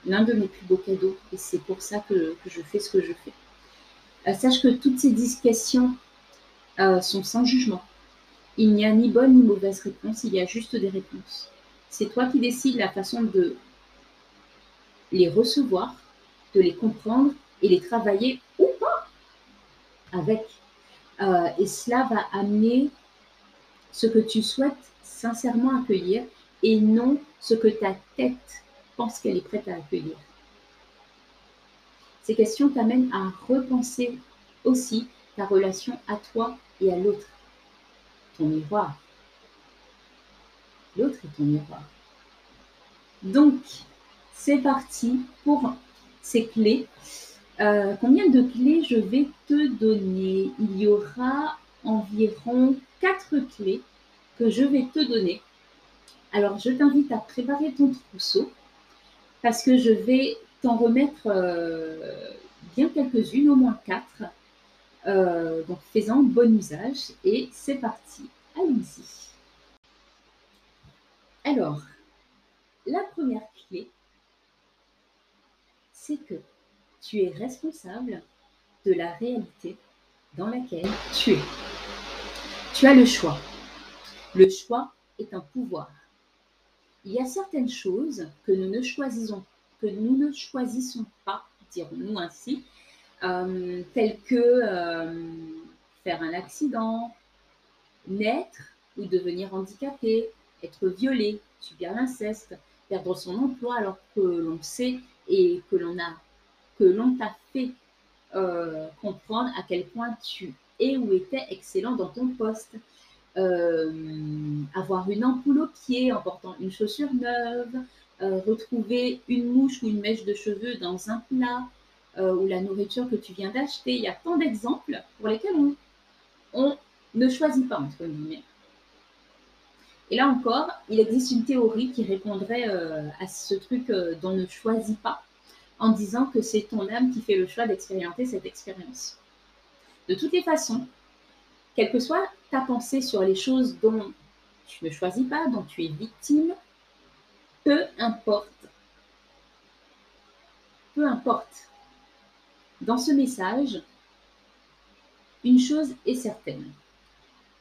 l'un de mes plus beaux cadeaux et c'est pour ça que, je fais ce que je fais. Euh, sache que toutes ces discussions sont sans jugement. Il n'y a ni bonne ni mauvaise réponse, il y a juste des réponses. C'est toi qui décides la façon de les recevoir, de les comprendre et les travailler ou pas avec. Euh, et cela va amener ce que tu souhaites sincèrement accueillir et non ce que ta tête pense qu'elle est prête à accueillir. Ces questions t'amènent à repenser aussi ta relation à toi et à l'autre, miroir. L'autre est ton miroir. Donc, c'est parti pour ces clés. Euh, combien de clés je vais te donner? Il y aura environ quatre clés que je vais te donner. Alors, je t'invite à préparer ton trousseau parce que je vais t'en remettre euh, bien quelques-unes, au moins quatre. Euh, donc, fais-en bon usage et c'est parti. Allons-y. Alors, la première clé, c'est que tu es responsable de la réalité dans laquelle tu es. Tu as le choix. Le choix est un pouvoir. Il y a certaines choses que nous ne choisissons, que nous ne choisissons pas, dirons-nous ainsi, euh, telles que euh, faire un accident, naître ou devenir handicapé, être violé, subir l'inceste, perdre son emploi alors que l'on sait et que l'on a que l'on t'a fait euh, comprendre à quel point tu es ou étais excellent dans ton poste. Euh, avoir une ampoule au pied en portant une chaussure neuve, retrouver une mouche ou une mèche de cheveux dans un plat ou la nourriture que tu viens d'acheter. Il y a tant d'exemples pour lesquels on, on ne choisit pas, entre guillemets. Et là encore, il existe une théorie qui répondrait à ce truc dont ne choisit pas en disant que c'est ton âme qui fait le choix d'expérimenter cette expérience. De toutes les façons, quelle que soit ta pensée sur les choses dont tu ne choisis pas, dont tu es victime, peu importe. Peu importe. Dans ce message, une chose est certaine.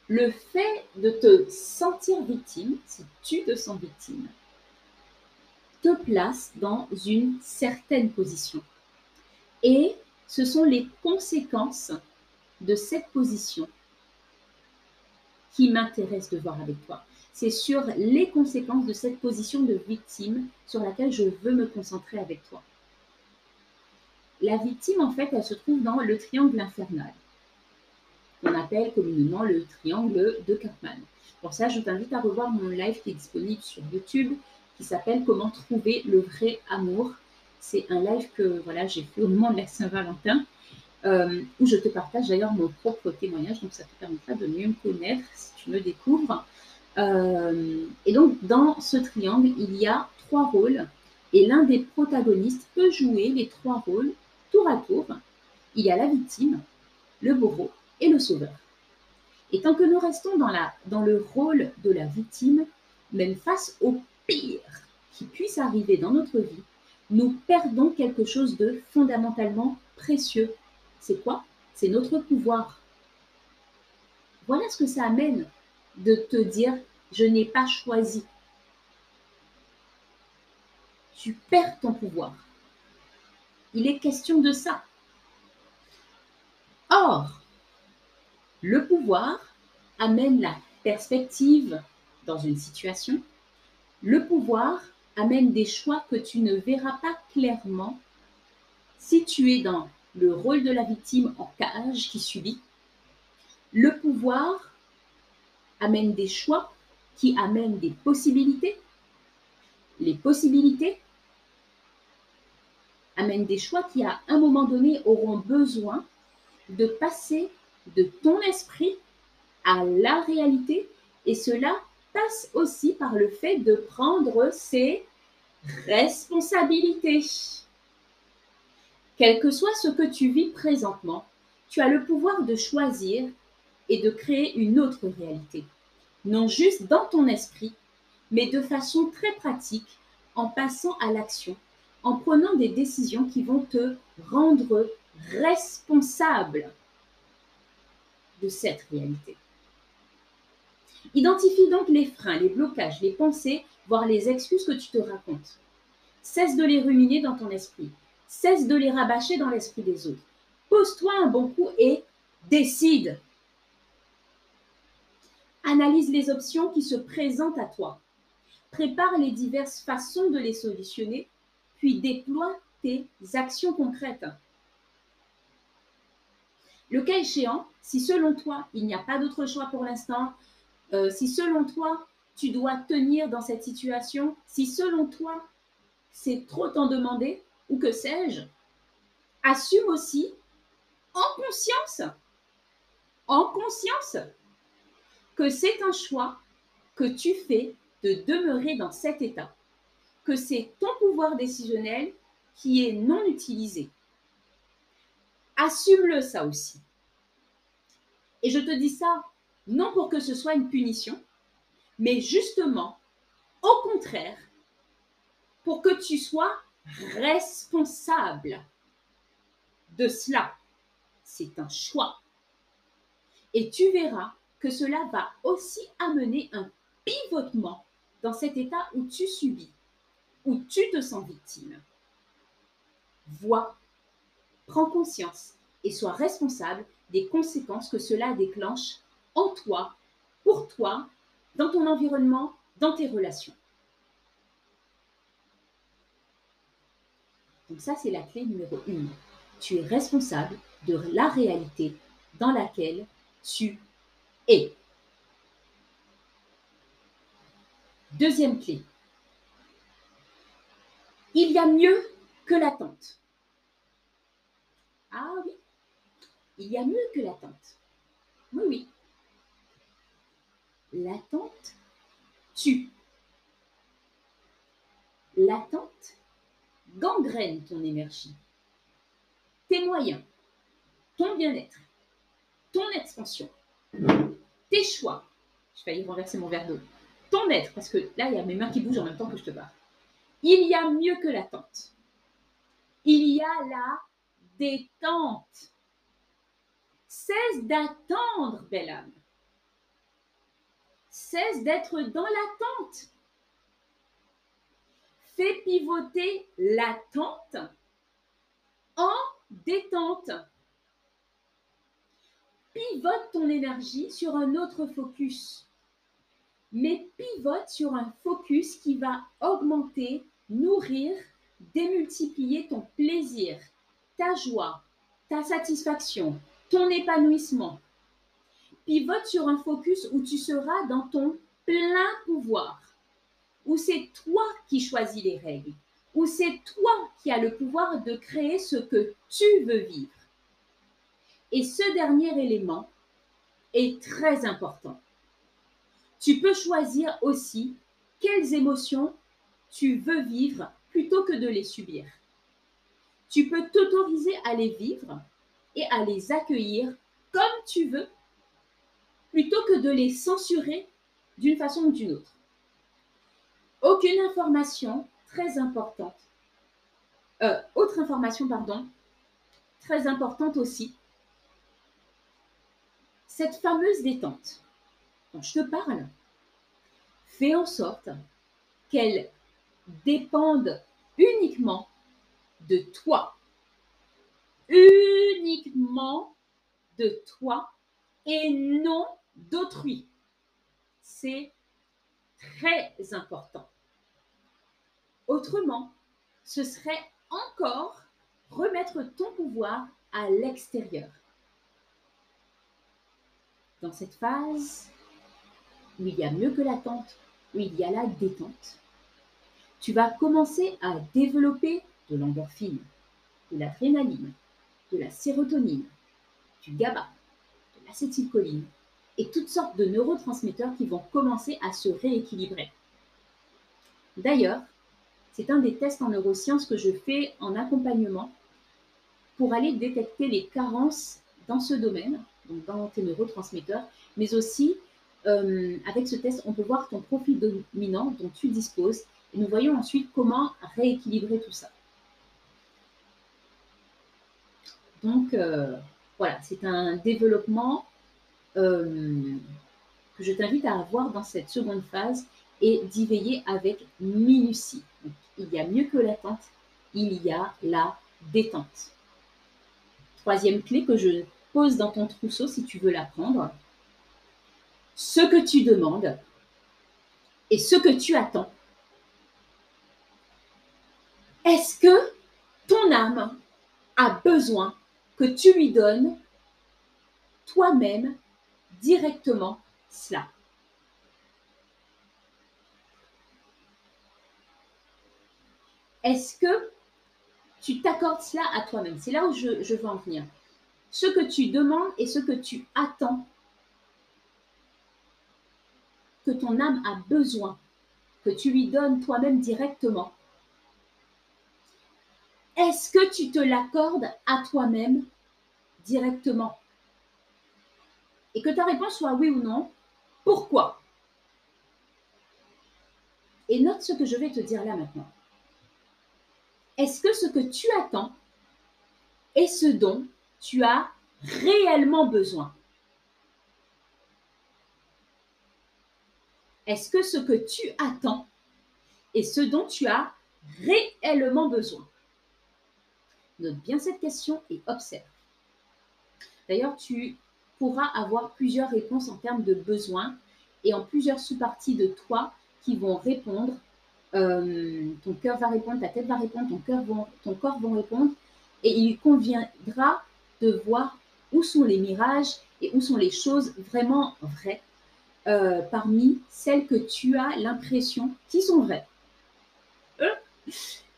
Le fait de te sentir victime, si tu te sens victime, te place dans une certaine position. Et ce sont les conséquences de cette position qui m'intéresse de voir avec toi. C'est sur les conséquences de cette position de victime sur laquelle je veux me concentrer avec toi. La victime, en fait, elle se trouve dans le triangle infernal, qu'on appelle communément le triangle de Cartman. Pour ça, je t'invite à revoir mon live qui est disponible sur YouTube qui s'appelle Comment trouver le vrai amour. C'est un live que voilà, j'ai fait au moment de la Saint-Valentin, euh, où je te partage d'ailleurs mon propre témoignage, donc ça te permettra de mieux me connaître si tu me découvres. Euh, et donc, dans ce triangle, il y a trois rôles, et l'un des protagonistes peut jouer les trois rôles tour à tour. Il y a la victime, le bourreau et le sauveur. Et tant que nous restons dans, le rôle de la victime, même face au pire qui puisse arriver dans notre vie, nous perdons quelque chose de fondamentalement précieux. C'est quoi? C'est notre pouvoir. Voilà ce que ça amène de te dire, je n'ai pas choisi. Tu perds ton pouvoir. Il est question de ça. Or, le pouvoir amène la perspective dans une situation, le pouvoir amène des choix que tu ne verras pas clairement si tu es dans le rôle de la victime en cage qui subit. Le pouvoir amène des choix qui amènent des possibilités. Les possibilités amènent des choix qui, à un moment donné, auront besoin de passer de ton esprit à la réalité, et cela passe aussi par le fait de prendre ses responsabilités. Quel que soit ce que tu vis présentement, tu as le pouvoir de choisir et de créer une autre réalité. Non juste dans ton esprit, mais de façon très pratique en passant à l'action en prenant des décisions qui vont te rendre responsable de cette réalité. Identifie donc les freins, les blocages, les pensées, voire les excuses que tu te racontes. Cesse de les ruminer dans ton esprit. Cesse de les rabâcher dans l'esprit des autres. Pose-toi un bon coup et décide. Analyse les options qui se présentent à toi. Prépare les diverses façons de les solutionner, puis déploie tes actions concrètes. Le cas échéant, si selon toi, il n'y a pas d'autre choix pour l'instant, euh, si selon toi, tu dois tenir dans cette situation, si selon toi, c'est trop t'en demander, ou que sais-je, assume aussi en conscience, en conscience, que c'est un choix que tu fais de demeurer dans cet état, que c'est ton pouvoir décisionnel qui est non utilisé. Assume-le ça aussi. Et je te dis ça non pour que ce soit une punition, mais justement, au contraire, pour que tu sois responsable de cela. C'est un choix. Et tu verras que cela va aussi amener un pivotement dans cet état où tu subis, où tu te sens victime. Vois, prends conscience et sois responsable des conséquences que cela déclenche en toi, pour toi, dans ton environnement, dans tes relations. Donc ça, c'est la clé numéro une. Tu es responsable de la réalité dans laquelle tu es. Deuxième clé. Il y a mieux que l'attente. Ah oui, il y a mieux que l'attente. Oui, oui. L'attente tue. L'attente gangrène ton énergie, tes moyens, ton bien-être, ton expansion, tes choix. Je vais y renverser mon verre d'eau. Ton être, parce que là, il y a mes mains qui bougent en même temps que je te parle. Il y a mieux que l'attente. Il y a la détente. Cesse d'attendre, belle âme. Cesse d'être dans l'attente. Fais pivoter l'attente en détente. Pivote ton énergie sur un autre focus. Mais pivote sur un focus qui va augmenter, nourrir, démultiplier ton plaisir, ta joie, ta satisfaction, ton épanouissement. Pivote sur un focus où tu seras dans ton plein pouvoir où c'est toi qui choisis les règles, où c'est toi qui as le pouvoir de créer ce que tu veux vivre. Et ce dernier élément est très important. Tu peux choisir aussi quelles émotions tu veux vivre plutôt que de les subir. Tu peux t'autoriser à les vivre et à les accueillir comme tu veux plutôt que de les censurer d'une façon ou d'une autre. Aucune information très importante. Euh, autre information, pardon, très importante aussi. Cette fameuse détente dont je te parle, fais en sorte qu'elle dépende uniquement de toi. Uniquement de toi et non d'autrui. C'est très important. Autrement, ce serait encore remettre ton pouvoir à l'extérieur. Dans cette phase où il y a mieux que l'attente, où il y a la détente, tu vas commencer à développer de l'endorphine, de l'adrénaline, de la sérotonine, du GABA, de l'acétylcholine et toutes sortes de neurotransmetteurs qui vont commencer à se rééquilibrer. D'ailleurs, c'est un des tests en neurosciences que je fais en accompagnement pour aller détecter les carences dans ce domaine, donc dans tes neurotransmetteurs, mais aussi euh, avec ce test, on peut voir ton profil dominant dont tu disposes et nous voyons ensuite comment rééquilibrer tout ça. Donc, euh, voilà, c'est un développement euh, que je t'invite à avoir dans cette seconde phase et d'y veiller avec minutie. Il y a mieux que l'attente, il y a la détente. Troisième clé que je pose dans ton trousseau si tu veux l'apprendre. Ce que tu demandes et ce que tu attends est-ce que ton âme a besoin que tu lui donnes toi-même directement cela? Est-ce que tu t'accordes cela à toi-même? C'est là où je, je veux en venir. Ce que tu demandes et ce que tu attends que ton âme a besoin, que tu lui donnes toi-même directement. Est-ce que tu te l'accordes à toi-même directement? Et que ta réponse soit oui ou non. Pourquoi? Et note ce que je vais te dire là maintenant. Est-ce que ce que tu attends est ce dont tu as réellement besoin? Est-ce que ce que tu attends est ce dont tu as réellement besoin? Note bien cette question et observe. D'ailleurs, tu pourras avoir plusieurs réponses en termes de besoins et en plusieurs sous-parties de toi qui vont répondre. Euh, ton cœur va répondre, ta tête va répondre, ton, corps vont répondre. Et il conviendra de voir où sont les mirages et où sont les choses vraiment vraies euh, parmi celles que tu as l'impression qui sont vraies.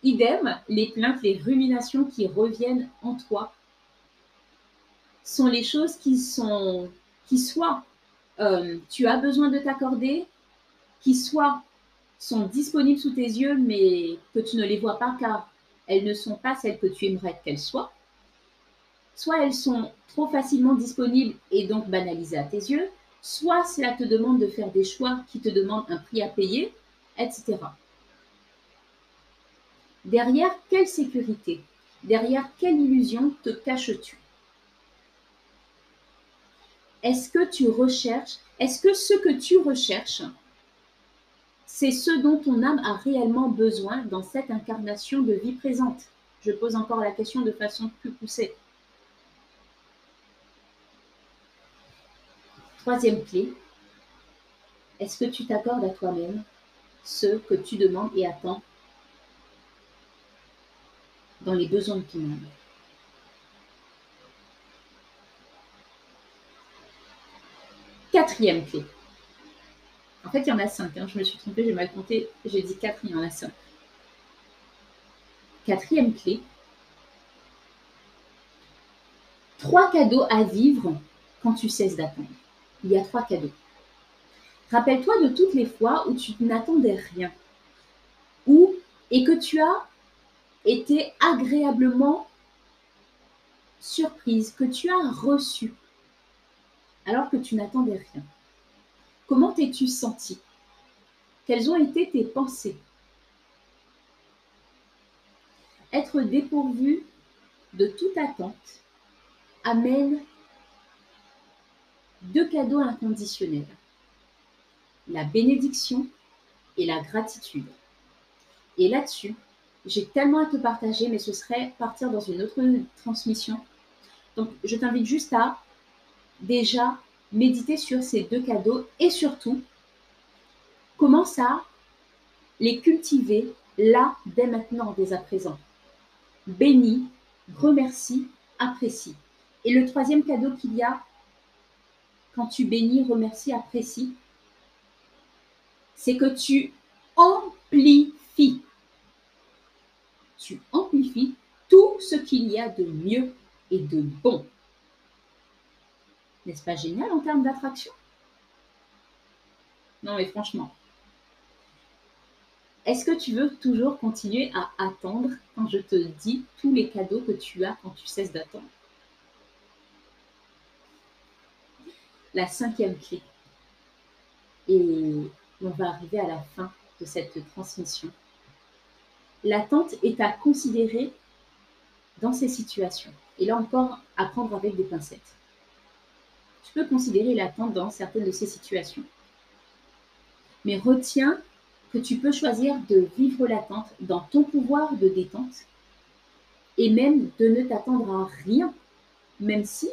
Idem, les plaintes, les ruminations qui reviennent en toi sont les choses qui sont, qui soit euh, tu as besoin de t'accorder, qui soit sont disponibles sous tes yeux, mais que tu ne les vois pas car elles ne sont pas celles que tu aimerais qu'elles soient. Soit elles sont trop facilement disponibles et donc banalisées à tes yeux, soit cela te demande de faire des choix qui te demandent un prix à payer, etc. Derrière quelle sécurité, derrière quelle illusion te caches-tu? Est-ce que tu recherches, est-ce que ce que tu recherches, c'est ce dont ton âme a réellement besoin dans cette incarnation de vie présente? Je pose encore la question de façon plus poussée. Troisième clé, est-ce que tu t'accordes à toi-même ce que tu demandes et attends dans les besoins de âme Quatrième clé. En fait, il y en a cinq. Hein. Je me suis trompée, j'ai mal compté. J'ai dit quatre, il y en a cinq. Quatrième clé. Trois cadeaux à vivre quand tu cesses d'attendre il y a trois cadeaux. Rappelle-toi de toutes les fois où tu n'attendais rien, ou et que tu as été agréablement surprise, que tu as reçu, alors que tu n'attendais rien. Comment t'es-tu senti Quelles ont été tes pensées? Être dépourvu de toute attente amène deux cadeaux inconditionnels, la bénédiction et la gratitude. Et là-dessus, j'ai tellement à te partager, mais ce serait partir dans une autre transmission. Donc, je t'invite juste à déjà méditer sur ces deux cadeaux et surtout, commence à les cultiver là, dès maintenant, dès à présent. Bénis, remercie, apprécie. Et le troisième cadeau qu'il y a, quand tu bénis, remercies, apprécies, c'est que tu amplifies. Tu amplifies tout ce qu'il y a de mieux et de bon. N'est-ce pas génial en termes d'attraction? Non mais franchement, est-ce que tu veux toujours continuer à attendre quand je te dis tous les cadeaux que tu as quand tu cesses d'attendre? La cinquième clé. Et on va arriver à la fin de cette transmission. L'attente est à considérer dans ces situations. Et là encore, à prendre avec des pincettes. Tu peux considérer l'attente dans certaines de ces situations. Mais retiens que tu peux choisir de vivre l'attente dans ton pouvoir de détente et même de ne t'attendre à rien, même si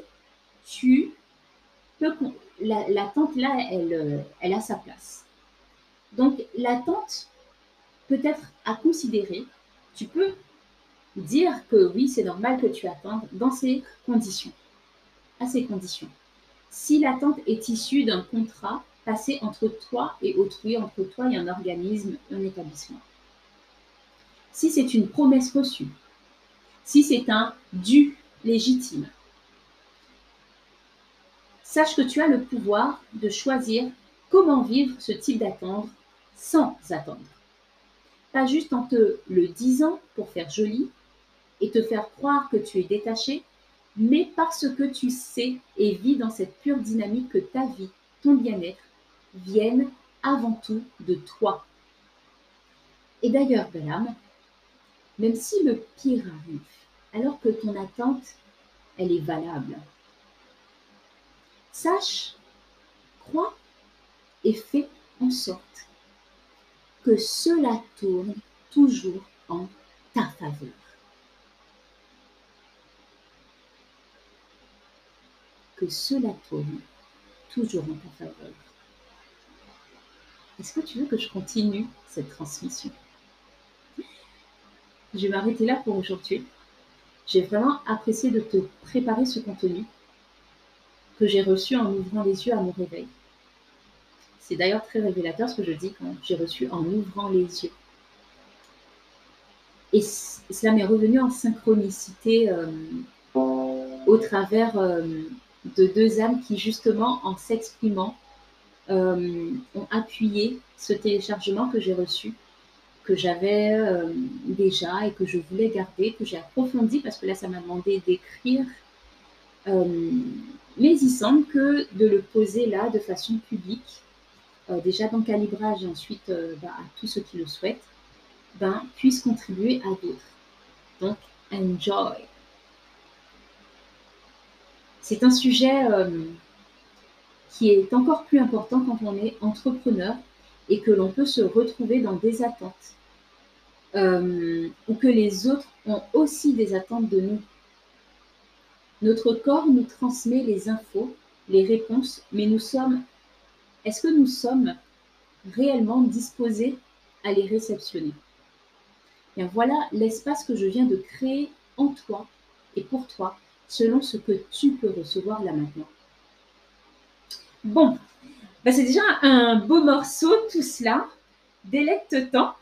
tu peux... L'attente là, elle, euh, elle a sa place. Donc l'attente peut être à considérer. Tu peux dire que oui, c'est normal que tu attendes dans ces conditions, à ces conditions. Si l'attente est issue d'un contrat passé entre toi et autrui, entre toi et un organisme, un établissement. Si c'est une promesse reçue, si c'est un dû légitime, sache que tu as le pouvoir de choisir comment vivre ce type d'attente sans attendre. Pas juste en te le disant pour faire joli et te faire croire que tu es détaché, mais parce que tu sais et vis dans cette pure dynamique que ta vie, ton bien-être, viennent avant tout de toi. Et d'ailleurs, belle même si le pire arrive, alors que ton attente, elle est valable, sache, crois et fais en sorte que cela tourne toujours en ta faveur. Que cela tourne toujours en ta faveur. Est-ce que tu veux que je continue cette transmission? Je vais m'arrêter là pour aujourd'hui. J'ai vraiment apprécié de te préparer ce contenu que j'ai reçu en ouvrant les yeux à mon réveil. C'est d'ailleurs très révélateur ce que je dis quand j'ai reçu en ouvrant les yeux. Et cela m'est revenu en synchronicité euh, au travers euh, de deux âmes qui, justement, en s'exprimant, euh, ont appuyé ce téléchargement que j'ai reçu, que j'avais déjà et que je voulais garder, que j'ai approfondi parce que là, ça m'a demandé d'écrire. Mais il semble que de le poser là de façon publique, déjà dans le calibrage et ensuite bah, à tous ceux qui le souhaitent, ben, puisse contribuer à d'autres. Donc, enjoy. C'est un sujet qui est encore plus important quand on est entrepreneur et que l'on peut se retrouver dans des attentes euh, ou que les autres ont aussi des attentes de nous. Notre corps nous transmet les infos, les réponses, mais nous sommes, est-ce que nous sommes réellement disposés à les réceptionner? Bien voilà l'espace que je viens de créer en toi et pour toi, selon ce que tu peux recevoir là maintenant. Bon, bah, c'est déjà un beau morceau tout cela. Délecte-temps.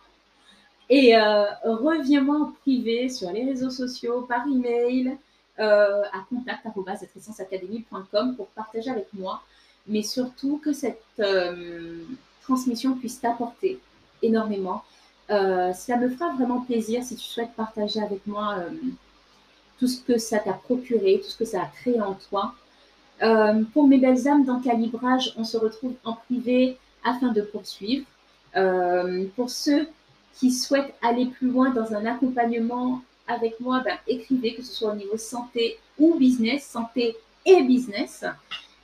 Et euh, reviens-moi en privé sur les réseaux sociaux, par email, euh, à contact.com pour partager avec moi. Mais surtout que cette euh, transmission puisse t'apporter énormément. cela me fera vraiment plaisir si tu souhaites partager avec moi tout ce que ça t'a procuré, tout ce que ça a créé en toi. Euh, pour mes belles âmes dans Calibrage, on se retrouve en privé afin de poursuivre. Euh, pour ceux qui souhaitent aller plus loin dans un accompagnement avec moi, ben, écrivez, que ce soit au niveau santé ou business, santé et business.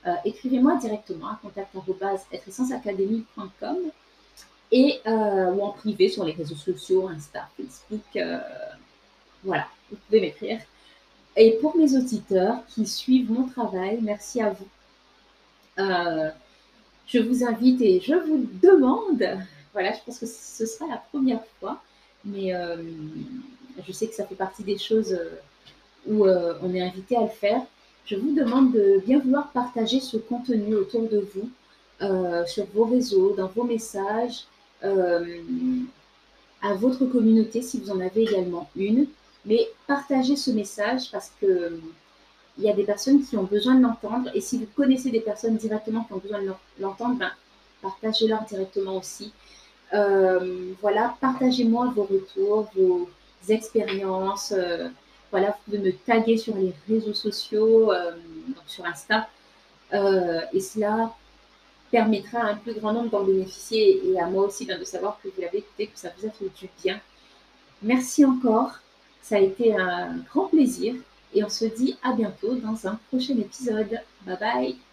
Euh, écrivez-moi directement à contact.essenceacademy.com et ou en privé sur les réseaux sociaux, Insta, Facebook. voilà, vous pouvez m'écrire. Et pour mes auditeurs qui suivent mon travail, merci à vous. Euh, je vous invite et je vous demande, voilà, je pense que ce sera la première fois, mais euh, je sais que ça fait partie des choses euh, où on est invité à le faire. Je vous demande de bien vouloir partager ce contenu autour de vous, sur vos réseaux, dans vos messages, à votre communauté si vous en avez également une. Mais partagez ce message parce que il y a des personnes qui ont besoin de l'entendre. Et si vous connaissez des personnes directement qui ont besoin de l'entendre, ben, partagez-leur directement aussi. Euh, voilà, partagez-moi vos retours, vos expériences. Euh, voilà, vous pouvez me taguer sur les réseaux sociaux, euh, donc sur Insta. et cela permettra à un plus grand nombre d'en bénéficier et à moi aussi ben, de savoir que vous l'avez écouté, que ça vous a fait du bien. Merci encore. Ça a été un grand plaisir Et on se dit à bientôt dans un prochain épisode. Bye bye